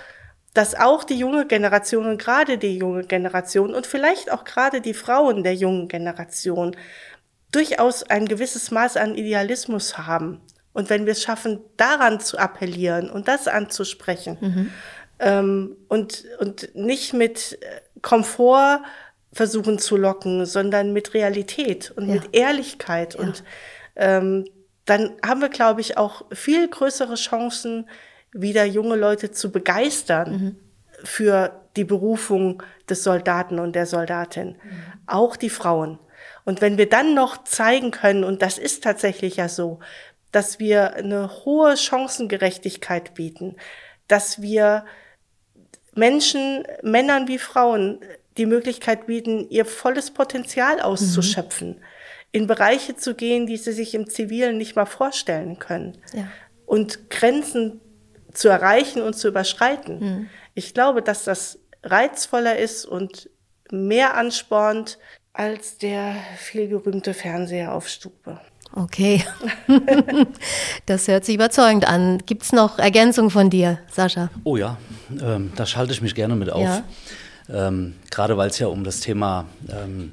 Speaker 1: dass auch die junge Generation und gerade die junge Generation und vielleicht auch gerade die Frauen der jungen Generation durchaus ein gewisses Maß an Idealismus haben. Und wenn wir es schaffen, daran zu appellieren und das anzusprechen mhm. Ähm, und, und nicht mit äh, Komfort versuchen zu locken, sondern mit Realität und ja. mit Ehrlichkeit. Ja. Und ähm, dann haben wir, glaube ich, auch viel größere Chancen, wieder junge Leute zu begeistern mhm. für die Berufung des Soldaten und der Soldatin. Mhm. Auch die Frauen. Und wenn wir dann noch zeigen können, und das ist tatsächlich ja so, dass wir eine hohe Chancengerechtigkeit bieten, dass wir Menschen, Männern wie Frauen, die Möglichkeit bieten, ihr volles Potenzial auszuschöpfen, mhm. in Bereiche zu gehen, die sie sich im Zivilen nicht mal vorstellen können. Ja. Und Grenzen zu erreichen und zu überschreiten. Mhm. Ich glaube, dass das reizvoller ist und mehr anspornt, als der vielgerühmte Fernseher auf Stube.
Speaker 3: Okay, das hört sich überzeugend an. Gibt es noch Ergänzungen von dir, Sascha?
Speaker 4: Oh ja, ähm, da schalte ich mich gerne mit auf. Ja. Ähm, Gerade weil es ja um das Thema ähm,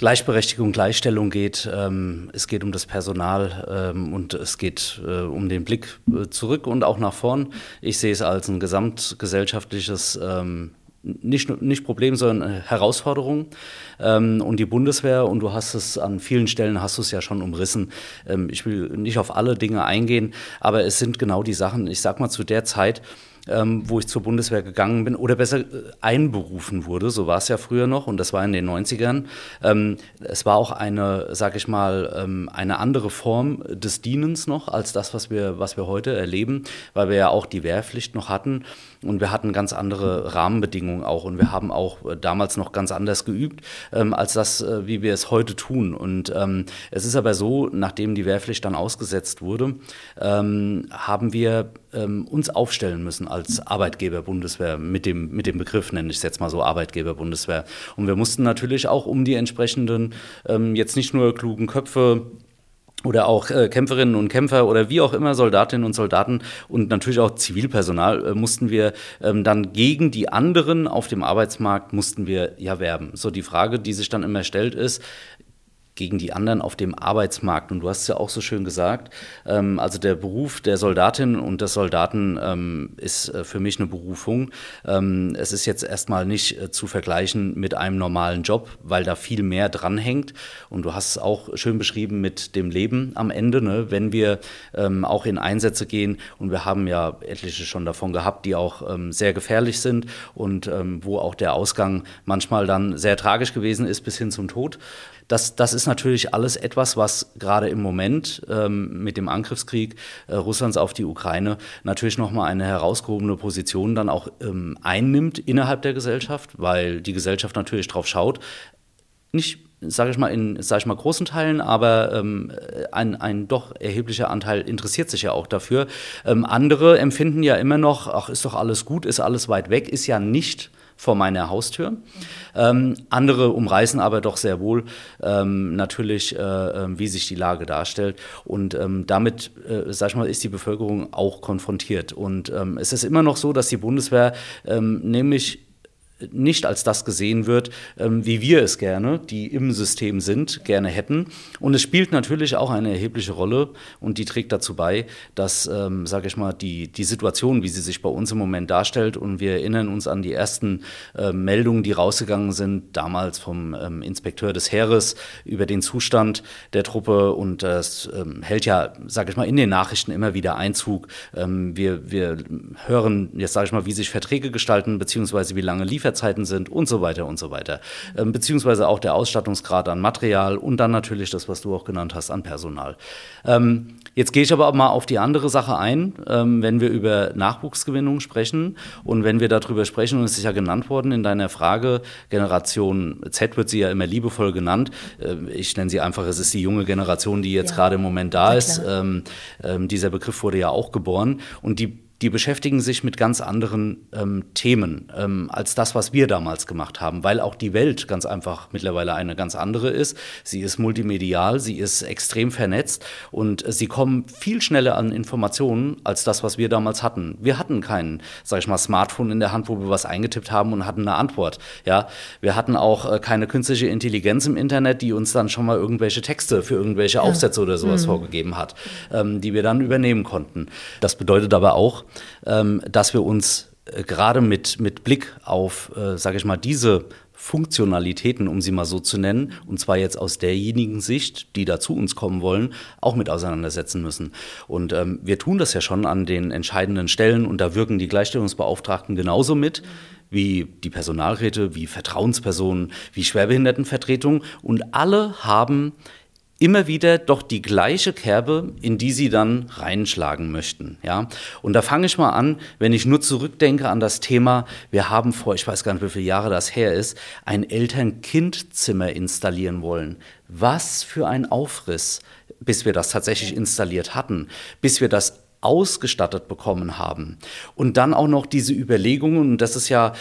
Speaker 4: Gleichberechtigung, Gleichstellung geht. Ähm, es geht um das Personal ähm, und es geht äh, um den Blick äh, zurück und auch nach vorn. Ich sehe es als ein gesamtgesellschaftliches ähm, nicht, nicht Problem, sondern Herausforderung. Ähm, und die Bundeswehr, und du hast es an vielen Stellen, hast du es ja schon umrissen. Ähm, ich will nicht auf alle Dinge eingehen, aber es sind genau die Sachen, ich sag mal zu der Zeit, ähm, wo ich zur Bundeswehr gegangen bin oder besser äh, einberufen wurde. So war es ja früher noch und das war in den 90ern. Ähm, es war auch eine, sag ich mal, eine andere Form des Dienens noch als das, was wir, was wir heute erleben, weil wir ja auch die Wehrpflicht noch hatten und wir hatten ganz andere Rahmenbedingungen auch und wir haben auch äh, damals noch ganz anders geübt, ähm, als das, äh, wie wir es heute tun. Und ähm, es ist aber so, nachdem die Wehrpflicht dann ausgesetzt wurde, ähm, haben wir ähm, uns aufstellen müssen als Arbeitgeber Bundeswehr mit dem, mit dem Begriff, nenne ich es jetzt mal so, Arbeitgeber Bundeswehr. Und wir mussten natürlich auch um die entsprechenden, ähm, jetzt nicht nur klugen Köpfe, oder auch äh, Kämpferinnen und Kämpfer oder wie auch immer Soldatinnen und Soldaten und natürlich auch Zivilpersonal äh, mussten wir ähm, dann gegen die anderen auf dem Arbeitsmarkt mussten wir ja werben. So die Frage, die sich dann immer stellt, ist, gegen die anderen auf dem Arbeitsmarkt. Und du hast es ja auch so schön gesagt, ähm, also der Beruf der Soldatin und des Soldaten ähm, ist äh, für mich eine Berufung. Ähm, es ist jetzt erstmal nicht äh, zu vergleichen mit einem normalen Job, weil da viel mehr dranhängt. Und du hast es auch schön beschrieben mit dem Leben am Ende, ne? wenn wir ähm, auch in Einsätze gehen. Und wir haben ja etliche schon davon gehabt, die auch ähm, sehr gefährlich sind und ähm, wo auch der Ausgang manchmal dann sehr tragisch gewesen ist bis hin zum Tod. Das, das ist natürlich alles etwas, was gerade im Moment ähm, mit dem Angriffskrieg äh, Russlands auf die Ukraine natürlich nochmal eine herausgehobene Position dann auch ähm, einnimmt innerhalb der Gesellschaft, weil die Gesellschaft natürlich drauf schaut. Nicht sage ich mal, in sag ich mal, großen Teilen, aber ähm, ein, ein doch erheblicher Anteil interessiert sich ja auch dafür. Ähm, andere empfinden ja immer noch, ach, ist doch alles gut, ist alles weit weg, ist ja nicht vor meiner Haustür. Ähm, andere umreißen aber doch sehr wohl ähm, natürlich, äh, ähm, wie sich die Lage darstellt. Und ähm, damit, äh, sag ich mal, ist die Bevölkerung auch konfrontiert. Und ähm, es ist immer noch so, dass die Bundeswehr ähm, nämlich nicht als das gesehen wird, ähm, wie wir es gerne, die im System sind, gerne hätten. Und es spielt natürlich auch eine erhebliche Rolle und die trägt dazu bei, dass, ähm, sage ich mal, die, die Situation, wie sie sich bei uns im Moment darstellt, und wir erinnern uns an die ersten äh, Meldungen, die rausgegangen sind, damals vom ähm, Inspekteur des Heeres über den Zustand der Truppe und das ähm, hält ja, sage ich mal, in den Nachrichten immer wieder Einzug. Ähm, wir, wir hören, jetzt sage ich mal, wie sich Verträge gestalten, beziehungsweise wie lange Lieferungen Lieferzeiten sind und so weiter und so weiter. Ähm, beziehungsweise auch der Ausstattungsgrad an Material und dann natürlich das, was du auch genannt hast, an Personal. Ähm, jetzt gehe ich aber auch mal auf die andere Sache ein, ähm, wenn wir über Nachwuchsgewinnung sprechen und wenn wir darüber sprechen, und es ist ja genannt worden in deiner Frage, Generation Z wird sie ja immer liebevoll genannt. Äh, ich nenne sie einfach, es ist die junge Generation, die jetzt ja. gerade im Moment da ist. Ähm, ähm, dieser Begriff wurde ja auch geboren und die die beschäftigen sich mit ganz anderen ähm, Themen ähm, als das, was wir damals gemacht haben, weil auch die Welt ganz einfach mittlerweile eine ganz andere ist. Sie ist multimedial, sie ist extrem vernetzt und äh, sie kommen viel schneller an Informationen als das, was wir damals hatten. Wir hatten kein, sag ich mal, Smartphone in der Hand, wo wir was eingetippt haben und hatten eine Antwort. Ja, wir hatten auch äh, keine künstliche Intelligenz im Internet, die uns dann schon mal irgendwelche Texte für irgendwelche. Aufsätze oder sowas mhm. vorgegeben hat, ähm, die wir dann übernehmen konnten. Das bedeutet aber auch, ähm, dass wir uns äh, gerade mit, mit Blick auf, äh, sage ich mal, diese Funktionalitäten, um sie mal so zu nennen, und zwar jetzt aus derjenigen Sicht, die da zu uns kommen wollen, auch mit auseinandersetzen müssen. Und ähm, wir tun das ja schon an den entscheidenden Stellen und da wirken die Gleichstellungsbeauftragten genauso mit wie die Personalräte, wie Vertrauenspersonen, wie Schwerbehindertenvertretung und alle haben immer wieder doch die gleiche Kerbe, in die sie dann reinschlagen möchten. Ja? Und da fange ich mal an, wenn ich nur zurückdenke an das Thema, wir haben vor, ich weiß gar nicht, wie viele Jahre das her ist, ein Eltern-Kind-Zimmer installieren wollen. Was für ein Aufriss, bis wir das tatsächlich installiert hatten, bis wir das ausgestattet bekommen haben. Und dann auch noch diese Überlegungen, und das ist ja,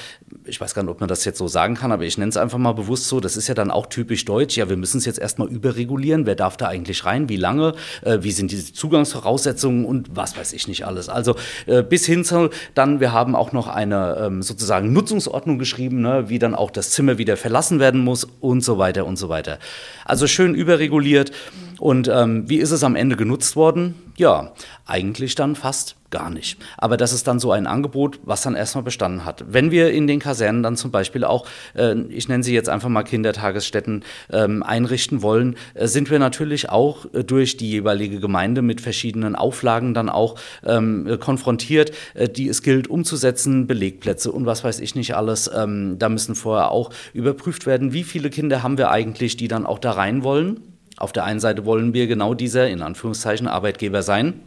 Speaker 4: ich weiß gar nicht, ob man das jetzt so sagen kann, aber ich nenne es einfach mal bewusst so, das ist ja dann auch typisch deutsch, ja, wir müssen es jetzt erstmal überregulieren, wer darf da eigentlich rein, wie lange, äh, wie sind diese Zugangsvoraussetzungen und was weiß ich nicht alles. Also äh, bis hin zu dann, wir haben auch noch eine ähm, sozusagen Nutzungsordnung geschrieben, ne, wie dann auch das Zimmer wieder verlassen werden muss und so weiter und so weiter. Also schön überreguliert. Und ähm, wie ist es am Ende genutzt worden? Ja, eigentlich dann fast gar nicht. Aber das ist dann so ein Angebot, was dann erstmal bestanden hat. Wenn wir in den Kasernen dann zum Beispiel auch, äh, ich nenne sie jetzt einfach mal Kindertagesstätten, ähm, einrichten wollen, äh, sind wir natürlich auch äh, durch die jeweilige Gemeinde mit verschiedenen Auflagen dann auch ähm, konfrontiert, äh, die es gilt umzusetzen, Belegplätze und was weiß ich nicht alles. Ähm, da müssen vorher auch überprüft werden, wie viele Kinder haben wir eigentlich, die dann auch da rein wollen. Auf der einen Seite wollen wir genau dieser, in Anführungszeichen, Arbeitgeber sein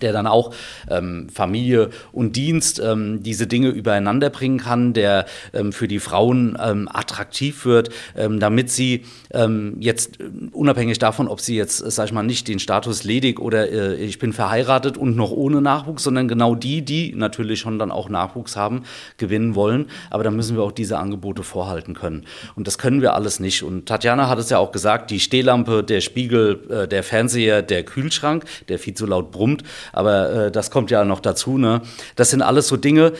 Speaker 4: der dann auch ähm, Familie und Dienst ähm, diese Dinge übereinander bringen kann, der ähm, für die Frauen ähm, attraktiv wird, ähm, damit sie ähm, jetzt unabhängig davon, ob sie jetzt, sag ich mal, nicht den Status ledig oder äh, ich bin verheiratet und noch ohne Nachwuchs, sondern genau die, die natürlich schon dann auch Nachwuchs haben, gewinnen wollen. Aber da müssen wir auch diese Angebote vorhalten können. Und das können wir alles nicht. Und Tatjana hat es ja auch gesagt, die Stehlampe, der Spiegel, äh, der Fernseher, der Kühlschrank, der viel zu laut brummt, aber äh, das kommt ja noch dazu. Ne? Das sind alles so Dinge,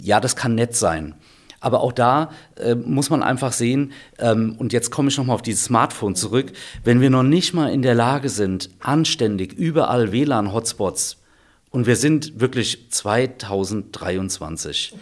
Speaker 4: ja, das kann nett sein. Aber auch da äh, muss man einfach sehen, ähm, und jetzt komme ich nochmal auf dieses Smartphone zurück, wenn wir noch nicht mal in der Lage sind, anständig überall WLAN-Hotspots, und wir sind wirklich 2023.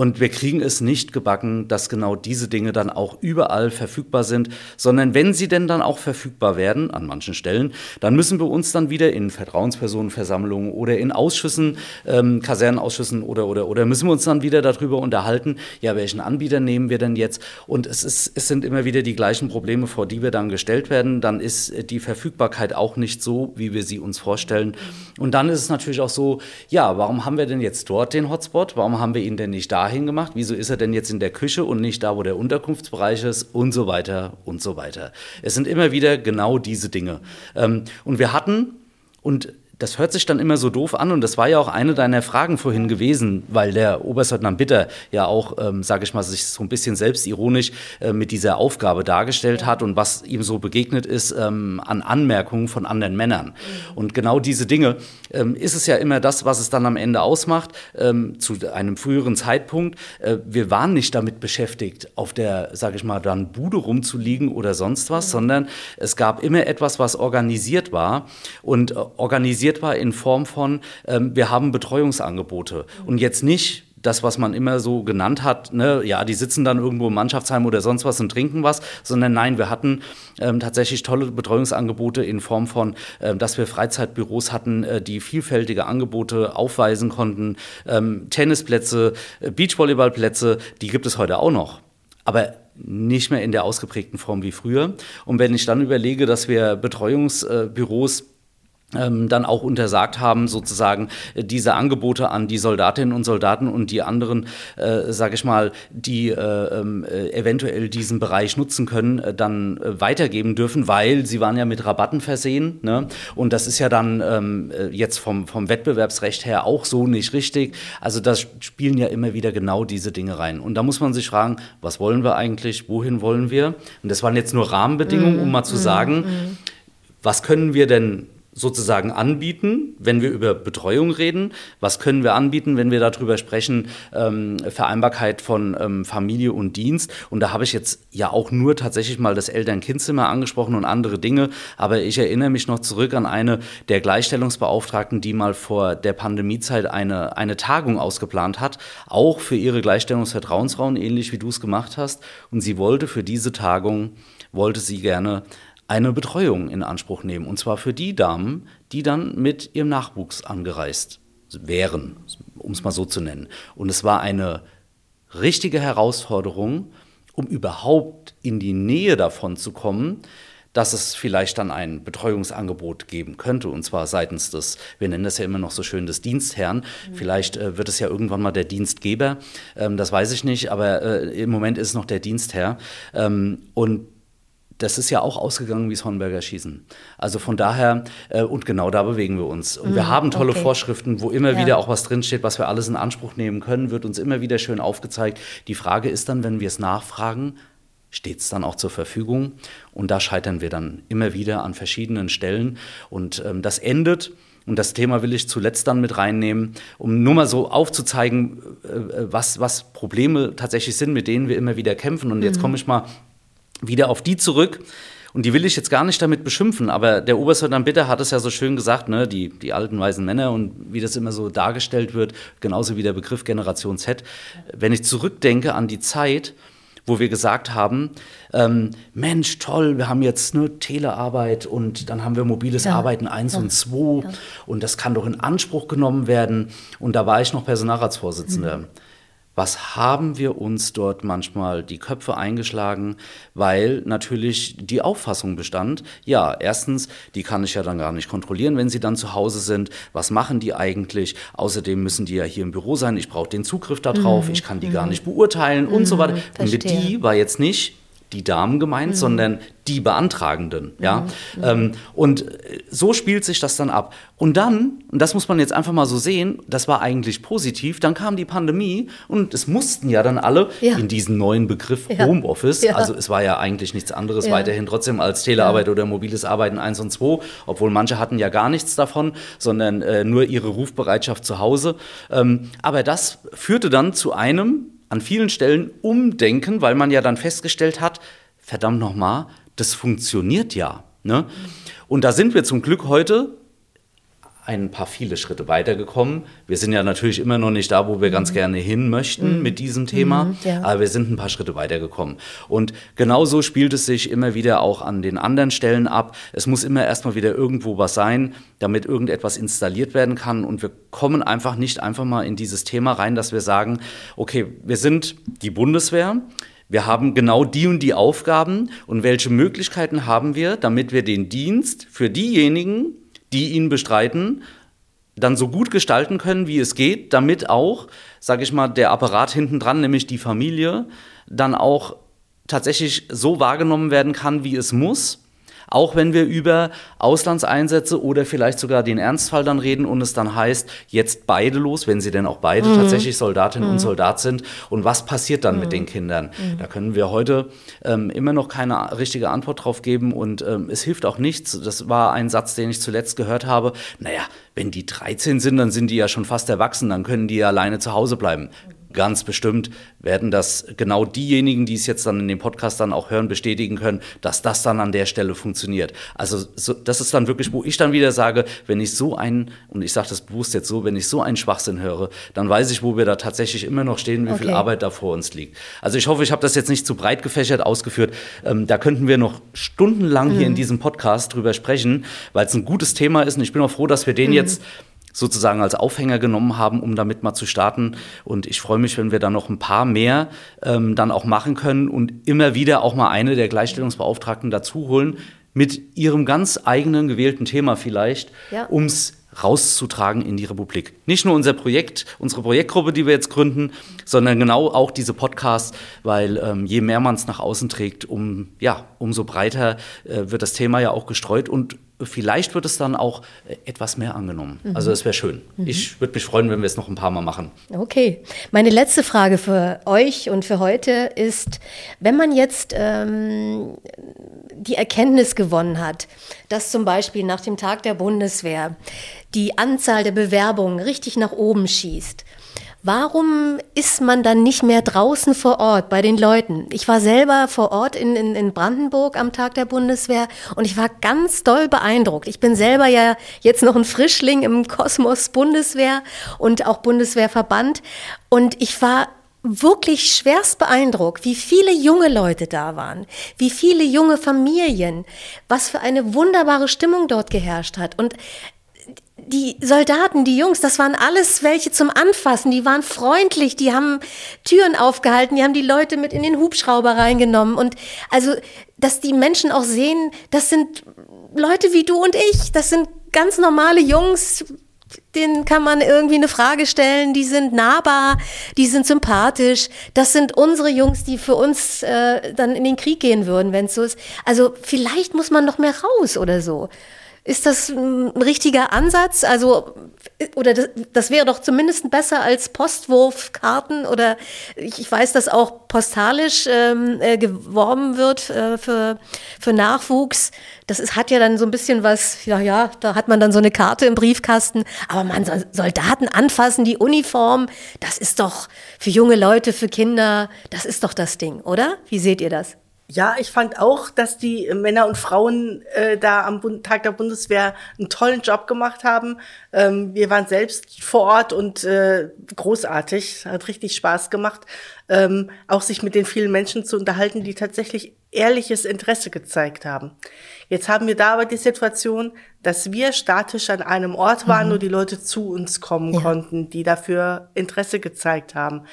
Speaker 4: Und wir kriegen es nicht gebacken, dass genau diese Dinge dann auch überall verfügbar sind, sondern wenn sie denn dann auch verfügbar werden, an manchen Stellen, dann müssen wir uns dann wieder in Vertrauenspersonenversammlungen oder in Ausschüssen, ähm, Kasernenausschüssen oder, oder, oder müssen wir uns dann wieder darüber unterhalten, ja, welchen Anbieter nehmen wir denn jetzt? Und es, ist, es sind immer wieder die gleichen Probleme, vor die wir dann gestellt werden. Dann ist die Verfügbarkeit auch nicht so, wie wir sie uns vorstellen. Und dann ist es natürlich auch so, ja, warum haben wir denn jetzt dort den Hotspot? Warum haben wir ihn denn nicht da? Dahin gemacht? Wieso ist er denn jetzt in der Küche und nicht da, wo der Unterkunftsbereich ist? Und so weiter und so weiter. Es sind immer wieder genau diese Dinge. Ähm, und wir hatten, und das hört sich dann immer so doof an und das war ja auch eine deiner Fragen vorhin gewesen, weil der Oberstleutnant Bitter ja auch, ähm, sage ich mal, sich so ein bisschen selbstironisch äh, mit dieser Aufgabe dargestellt hat und was ihm so begegnet ist ähm, an Anmerkungen von anderen Männern. Mhm. Und genau diese Dinge ähm, ist es ja immer das, was es dann am Ende ausmacht, ähm, zu einem früheren Zeitpunkt. Äh, wir waren nicht damit beschäftigt, auf der, sage ich mal, dann Bude rumzuliegen oder sonst was, mhm. sondern es gab immer etwas, was organisiert war und äh, organisiert organisiert war in Form von, ähm, wir haben Betreuungsangebote. Und jetzt nicht das, was man immer so genannt hat, ne, ja, die sitzen dann irgendwo im Mannschaftsheim oder sonst was und trinken was, sondern nein, wir hatten ähm, tatsächlich tolle Betreuungsangebote in Form von, ähm, dass wir Freizeitbüros hatten, äh, die vielfältige Angebote aufweisen konnten, ähm, Tennisplätze, äh, Beachvolleyballplätze, die gibt es heute auch noch. Aber nicht mehr in der ausgeprägten Form wie früher. Und wenn ich dann überlege, dass wir Betreuungsbüros ähm, dann auch untersagt haben, sozusagen äh, diese Angebote an die Soldatinnen und Soldaten und die anderen, äh, sage ich mal, die äh, ähm, äh, eventuell diesen Bereich nutzen können, äh, dann äh, weitergeben dürfen, weil sie waren ja mit Rabatten versehen. Ne? Und das ist ja dann ähm, jetzt vom, vom Wettbewerbsrecht her auch so nicht richtig. Also das spielen ja immer wieder genau diese Dinge rein. Und da muss man sich fragen, was wollen wir eigentlich, wohin wollen wir? Und das waren jetzt nur Rahmenbedingungen, um mal zu mhm. sagen, mhm. was können wir denn sozusagen anbieten, wenn wir über Betreuung reden? Was können wir anbieten, wenn wir darüber sprechen, ähm, Vereinbarkeit von ähm, Familie und Dienst? Und da habe ich jetzt ja auch nur tatsächlich mal das Eltern-Kind-Zimmer angesprochen und andere Dinge. Aber ich erinnere mich noch zurück an eine der Gleichstellungsbeauftragten, die mal vor der Pandemiezeit eine, eine Tagung ausgeplant hat, auch für ihre Gleichstellungsvertrauensfrauen, ähnlich wie du es gemacht hast. Und sie wollte für diese Tagung, wollte sie gerne eine Betreuung in Anspruch nehmen. Und zwar für die Damen, die dann mit ihrem Nachwuchs angereist wären, um es mal so zu nennen. Und es war eine richtige Herausforderung, um überhaupt in die Nähe davon zu kommen, dass es vielleicht dann ein Betreuungsangebot geben könnte, und zwar seitens des, wir nennen das ja immer noch so schön, des Dienstherrn. Mhm. Vielleicht äh, wird es ja irgendwann mal der Dienstgeber, ähm, das weiß ich nicht, aber äh, im Moment ist es noch der Dienstherr. Ähm, und das ist ja auch ausgegangen wie das Hornberger Schießen. Also von daher, äh, und genau da bewegen wir uns. Und mm, wir haben tolle okay. Vorschriften, wo immer ja. wieder auch was drinsteht, was wir alles in Anspruch nehmen können, wird uns immer wieder schön aufgezeigt. Die Frage ist dann, wenn wir es nachfragen, steht es dann auch zur Verfügung. Und da scheitern wir dann immer wieder an verschiedenen Stellen. Und ähm, das endet. Und das Thema will ich zuletzt dann mit reinnehmen, um nur mal so aufzuzeigen, äh, äh was, was Probleme tatsächlich sind, mit denen wir immer wieder kämpfen. Und jetzt mhm. komme ich mal wieder auf die zurück. Und die will ich jetzt gar nicht damit beschimpfen, aber der Oberstleutnant Bitter hat es ja so schön gesagt, ne, die, die alten weisen Männer und wie das immer so dargestellt wird, genauso wie der Begriff Generation Z. Wenn ich zurückdenke an die Zeit, wo wir gesagt haben, ähm, Mensch, toll, wir haben jetzt eine Telearbeit und dann haben wir mobiles ja. Arbeiten 1 ja. und 2 ja. und das kann doch in Anspruch genommen werden. Und da war ich noch Personalratsvorsitzender. Mhm was haben wir uns dort manchmal die Köpfe eingeschlagen, weil natürlich die Auffassung bestand, ja, erstens, die kann ich ja dann gar nicht kontrollieren, wenn sie dann zu Hause sind. Was machen die eigentlich? Außerdem müssen die ja hier im Büro sein. Ich brauche den Zugriff darauf. Mhm. Ich kann die mhm. gar nicht beurteilen mhm. und so weiter. Verstehe. Und mit die war jetzt nicht die Damen gemeint, mhm. sondern die Beantragenden. Ja? Mhm. Ähm, und so spielt sich das dann ab. Und dann, und das muss man jetzt einfach mal so sehen, das war eigentlich positiv, dann kam die Pandemie und es mussten ja dann alle ja. in diesen neuen Begriff ja. Homeoffice, ja. also es war ja eigentlich nichts anderes weiterhin trotzdem als Telearbeit oder mobiles Arbeiten 1 und 2, obwohl manche hatten ja gar nichts davon, sondern äh, nur ihre Rufbereitschaft zu Hause. Ähm, aber das führte dann zu einem an vielen Stellen umdenken, weil man ja dann festgestellt hat, verdammt nochmal, das funktioniert ja. Ne? Und da sind wir zum Glück heute ein paar viele Schritte weitergekommen. Wir sind ja natürlich immer noch nicht da, wo wir mhm. ganz gerne hin möchten mhm. mit diesem Thema, mhm, ja. aber wir sind ein paar Schritte weitergekommen. Und genauso spielt es sich immer wieder auch an den anderen Stellen ab. Es muss immer erstmal wieder irgendwo was sein, damit irgendetwas installiert werden kann. Und wir kommen einfach nicht einfach mal in dieses Thema rein, dass wir sagen, okay, wir sind die Bundeswehr. Wir haben genau die und die Aufgaben und welche Möglichkeiten haben wir, damit wir den Dienst für diejenigen, die ihn bestreiten, dann so gut gestalten können, wie es geht, damit auch, sage ich mal, der Apparat hinten dran, nämlich die Familie, dann auch tatsächlich so wahrgenommen werden kann, wie es muss Auch wenn wir über Auslandseinsätze oder vielleicht sogar den Ernstfall dann reden und es dann heißt, jetzt beide los, wenn sie denn auch beide mhm. tatsächlich Soldatin mhm. und Soldat sind. Und was passiert dann mhm. mit den Kindern? Mhm. Da können wir heute ähm, immer noch keine richtige Antwort drauf geben und ähm, es hilft auch nichts. Das war ein Satz, den ich zuletzt gehört habe. Naja, wenn die 13 sind, dann sind die ja schon fast erwachsen, dann können die ja alleine zu Hause bleiben. Ganz bestimmt werden das genau diejenigen, die es jetzt dann in dem Podcast dann auch hören, bestätigen können, dass das dann an der Stelle funktioniert. Also so, das ist dann wirklich, wo ich dann wieder sage, wenn ich so ein, und ich sage das bewusst jetzt so, wenn ich so einen Schwachsinn höre, dann weiß ich, wo wir da tatsächlich immer noch stehen, wie okay. viel Arbeit da vor uns liegt. Also ich hoffe, ich habe das jetzt nicht zu breit gefächert ausgeführt. Ähm, da könnten wir noch stundenlang mhm. hier in diesem Podcast drüber sprechen, weil es ein gutes Thema ist und ich bin auch froh, dass wir den mhm. jetzt sozusagen als Aufhänger genommen haben, um damit mal zu starten. Und ich freue mich, wenn wir da noch ein paar mehr ähm, dann auch machen können und immer wieder auch mal eine der Gleichstellungsbeauftragten dazu holen mit ihrem ganz eigenen gewählten Thema vielleicht, ja. ums rauszutragen in die Republik. Nicht nur unser Projekt, unsere Projektgruppe, die wir jetzt gründen, sondern genau auch diese Podcasts, weil ähm, je mehr man es nach außen trägt, um, ja, umso breiter äh, wird das Thema ja auch gestreut und vielleicht wird es dann auch äh, etwas mehr angenommen. Mhm. Also es wäre schön. Mhm. Ich würde mich freuen, wenn wir es noch ein paar Mal machen.
Speaker 3: Okay. Meine letzte Frage für euch und für heute ist, wenn man jetzt ähm, die Erkenntnis gewonnen hat, dass zum Beispiel nach dem Tag der Bundeswehr die Anzahl der Bewerbungen richtig nach oben schießt, Warum ist man dann nicht mehr draußen vor Ort bei den Leuten? Ich war selber vor Ort in, in, in Brandenburg am Tag der Bundeswehr und ich war ganz doll beeindruckt. Ich bin selber ja jetzt noch ein Frischling im Kosmos Bundeswehr und auch Bundeswehrverband und ich war wirklich schwerst beeindruckt, wie viele junge Leute da waren, wie viele junge Familien, was für eine wunderbare Stimmung dort geherrscht hat. Und die Soldaten, die Jungs, das waren alles welche zum Anfassen, die waren freundlich, die haben Türen aufgehalten, die haben die Leute mit in den Hubschrauber reingenommen und also, dass die Menschen auch sehen, das sind Leute wie du und ich, das sind ganz normale Jungs, denen kann man irgendwie eine Frage stellen, die sind nahbar, die sind sympathisch. Das sind unsere Jungs, die für uns äh, dann in den Krieg gehen würden, wenn es so ist. Also vielleicht muss man noch mehr raus oder so. Ist das ein richtiger Ansatz? Also, oder das, das, wäre doch zumindest besser als Postwurfkarten oder ich, weiß, dass auch postalisch ähm, äh, geworben wird äh, für, für Nachwuchs. Das ist, hat ja dann so ein bisschen was, ja, ja, da hat man dann so eine Karte im Briefkasten. Aber man soll Soldaten anfassen, die Uniform, das ist doch für junge Leute, für Kinder, das ist doch das Ding, oder? Wie seht ihr das?
Speaker 1: Ja, ich fand auch, dass die Männer und Frauen äh, da am Bund Tag der Bundeswehr einen tollen Job gemacht haben. Ähm, wir waren selbst vor Ort und äh, großartig, hat richtig Spaß gemacht, ähm, auch sich mit den vielen Menschen zu unterhalten, die tatsächlich ehrliches Interesse gezeigt haben. Jetzt haben wir da aber die Situation, dass wir statisch an einem Ort waren, mhm. nur die Leute zu uns kommen ja. konnten, die dafür Interesse gezeigt haben.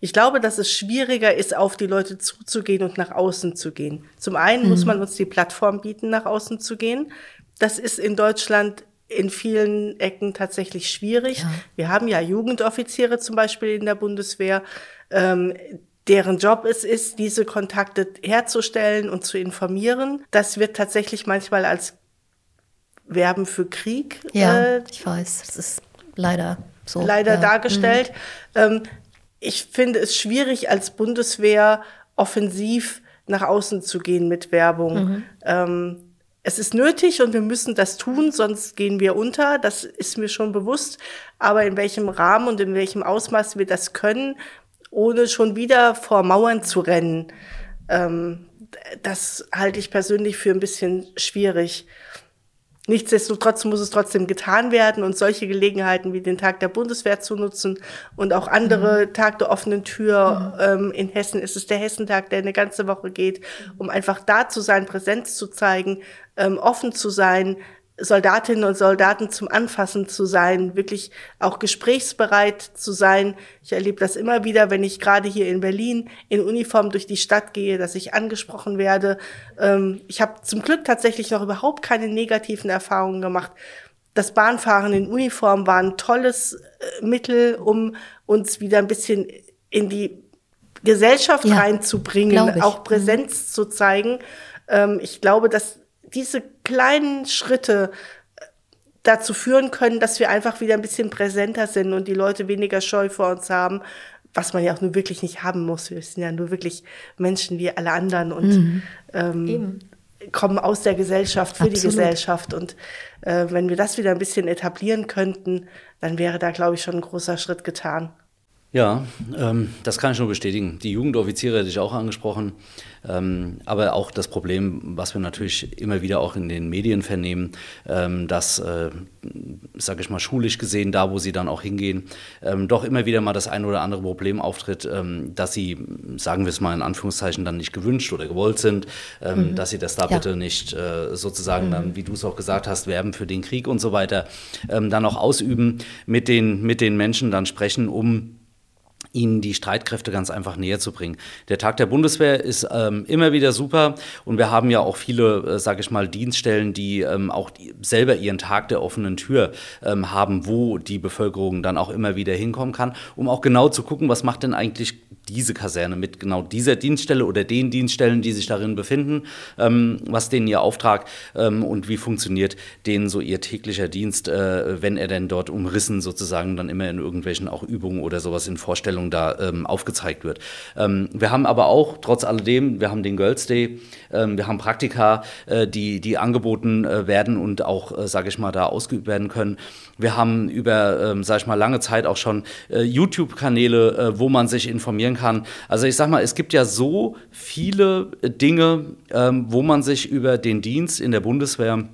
Speaker 1: Ich glaube, dass es schwieriger ist, auf die Leute zuzugehen und nach außen zu gehen. Zum einen mhm. muss man uns die Plattform bieten, nach außen zu gehen. Das ist in Deutschland in vielen Ecken tatsächlich schwierig. Ja. Wir haben ja Jugendoffiziere zum Beispiel in der Bundeswehr, ähm, deren Job es ist, diese Kontakte herzustellen und zu informieren. Das wird tatsächlich manchmal als Werben für Krieg.
Speaker 3: Ja, äh, ich weiß, das ist leider so.
Speaker 1: Leider ja. dargestellt. Mhm. Ähm, ich finde es schwierig, als Bundeswehr offensiv nach außen zu gehen mit Werbung. Mhm. Ähm, es ist nötig und wir müssen das tun, sonst gehen wir unter. Das ist mir schon bewusst. Aber in welchem Rahmen und in welchem Ausmaß wir das können, ohne schon wieder vor Mauern zu rennen, ähm, das halte ich persönlich für ein bisschen schwierig. Nichtsdestotrotz muss es trotzdem getan werden und solche Gelegenheiten wie den Tag der Bundeswehr zu nutzen und auch andere mhm. Tag der offenen Tür mhm. ähm, in Hessen ist es der Hessentag, der eine ganze Woche geht, um einfach da zu sein, Präsenz zu zeigen, ähm, offen zu sein, Soldatinnen und Soldaten zum Anfassen zu sein, wirklich auch gesprächsbereit zu sein. Ich erlebe das immer wieder, wenn ich gerade hier in Berlin in Uniform durch die Stadt gehe, dass ich angesprochen werde. Ähm, ich habe zum Glück tatsächlich noch überhaupt keine negativen Erfahrungen gemacht. Das Bahnfahren in Uniform war ein tolles äh, Mittel, um uns wieder ein bisschen in die Gesellschaft ja, reinzubringen, auch Präsenz mhm. zu zeigen. Ähm, ich glaube, dass diese kleinen Schritte äh, dazu führen können, dass wir einfach wieder ein bisschen präsenter sind und die Leute weniger Scheu vor uns haben, was man ja auch nur wirklich nicht haben muss. Wir sind ja nur wirklich Menschen wie alle anderen und mhm. ähm, kommen aus der Gesellschaft für Absolut. die Gesellschaft. Und äh, wenn wir das wieder ein bisschen etablieren könnten, dann wäre da, glaube ich, schon ein großer Schritt getan.
Speaker 4: Ja, ähm, das kann ich nur bestätigen. Die Jugendoffiziere hätte ich auch angesprochen. Ähm, aber auch das Problem, was wir natürlich immer wieder auch in den Medien vernehmen, ähm, dass, äh, sage ich mal, schulisch gesehen, da wo sie dann auch hingehen, ähm, doch immer wieder mal das ein oder andere Problem auftritt, ähm, dass sie, sagen wir es mal in Anführungszeichen, dann nicht gewünscht oder gewollt sind, ähm, mhm. dass sie das da ja. bitte nicht äh, sozusagen mhm. dann, wie du es auch gesagt hast, werben für den Krieg und so weiter, dann auch ausüben, mit den, mit den Menschen dann sprechen, um ihnen die Streitkräfte ganz einfach näher zu bringen. Der Tag der Bundeswehr ist ähm, immer wieder super und wir haben ja auch viele, äh, sage ich mal, Dienststellen, die ähm, auch die, selber ihren Tag der offenen Tür ähm, haben, wo die Bevölkerung dann auch immer wieder hinkommen kann, um auch genau zu gucken, was macht denn eigentlich diese Kaserne mit genau dieser Dienststelle oder den Dienststellen, die sich darin befinden, ähm, was denen ihr Auftrag ähm, und wie funktioniert denen so ihr täglicher Dienst, äh, wenn er denn dort umrissen sozusagen dann immer in irgendwelchen auch Übungen oder sowas in Vorstellungen Ausstellung da ähm, aufgezeigt wird. Ähm, wir haben aber auch, trotz alledem, wir haben den Girls Day, ähm, wir haben Praktika, äh, die, die angeboten äh, werden und auch, äh, sage ich mal, da ausgeübt werden können. Wir haben über, ähm, sage ich mal, lange Zeit auch schon äh, YouTube-Kanäle, äh, wo man sich informieren kann. Also ich sage mal, es gibt ja so viele Dinge, ähm, wo man sich über den Dienst in der Bundeswehr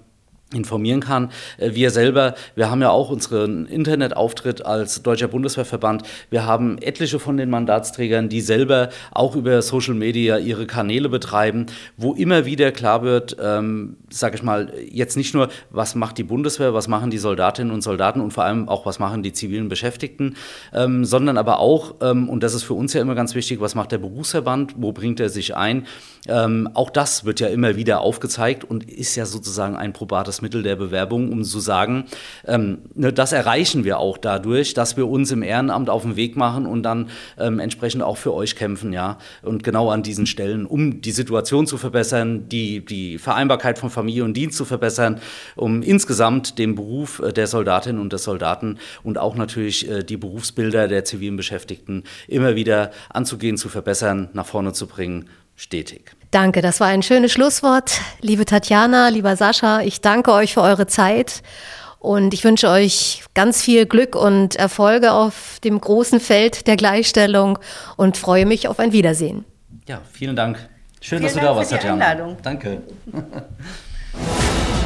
Speaker 4: informieren kann. Äh, wir selber, wir haben ja auch unseren Internetauftritt als Deutscher Bundeswehrverband. Wir haben etliche von den Mandatsträgern, die selber auch über Social Media ihre Kanäle betreiben, wo immer wieder klar wird, ähm, sage ich mal, jetzt nicht nur, was macht die Bundeswehr, was machen die Soldatinnen und Soldaten und vor allem auch, was machen die zivilen Beschäftigten, ähm, sondern aber auch, ähm, und das ist für uns ja immer ganz wichtig, was macht der Berufsverband, wo bringt er sich ein. Ähm, auch das wird ja immer wieder aufgezeigt und ist ja sozusagen ein probates Mittel der Bewerbung, um zu sagen, ähm, ne, das erreichen wir auch dadurch, dass wir uns im Ehrenamt auf den Weg machen und dann ähm, entsprechend auch für euch kämpfen, ja. Und genau an diesen Stellen, um die Situation zu verbessern, die, die Vereinbarkeit von Familie und Dienst zu verbessern, um insgesamt den Beruf äh, der Soldatinnen und des Soldaten und auch natürlich äh, die Berufsbilder der zivilen Beschäftigten immer wieder anzugehen, zu verbessern, nach vorne zu bringen, stetig.
Speaker 3: Danke, das war ein schönes Schlusswort. Liebe Tatjana, lieber Sascha, ich danke euch für eure Zeit und ich wünsche euch ganz viel Glück und Erfolge auf dem großen Feld der Gleichstellung und freue mich auf ein Wiedersehen.
Speaker 4: Ja, vielen Dank.
Speaker 1: Schön, vielen dass du Dank da warst, Tatjana. Einladung.
Speaker 4: Danke.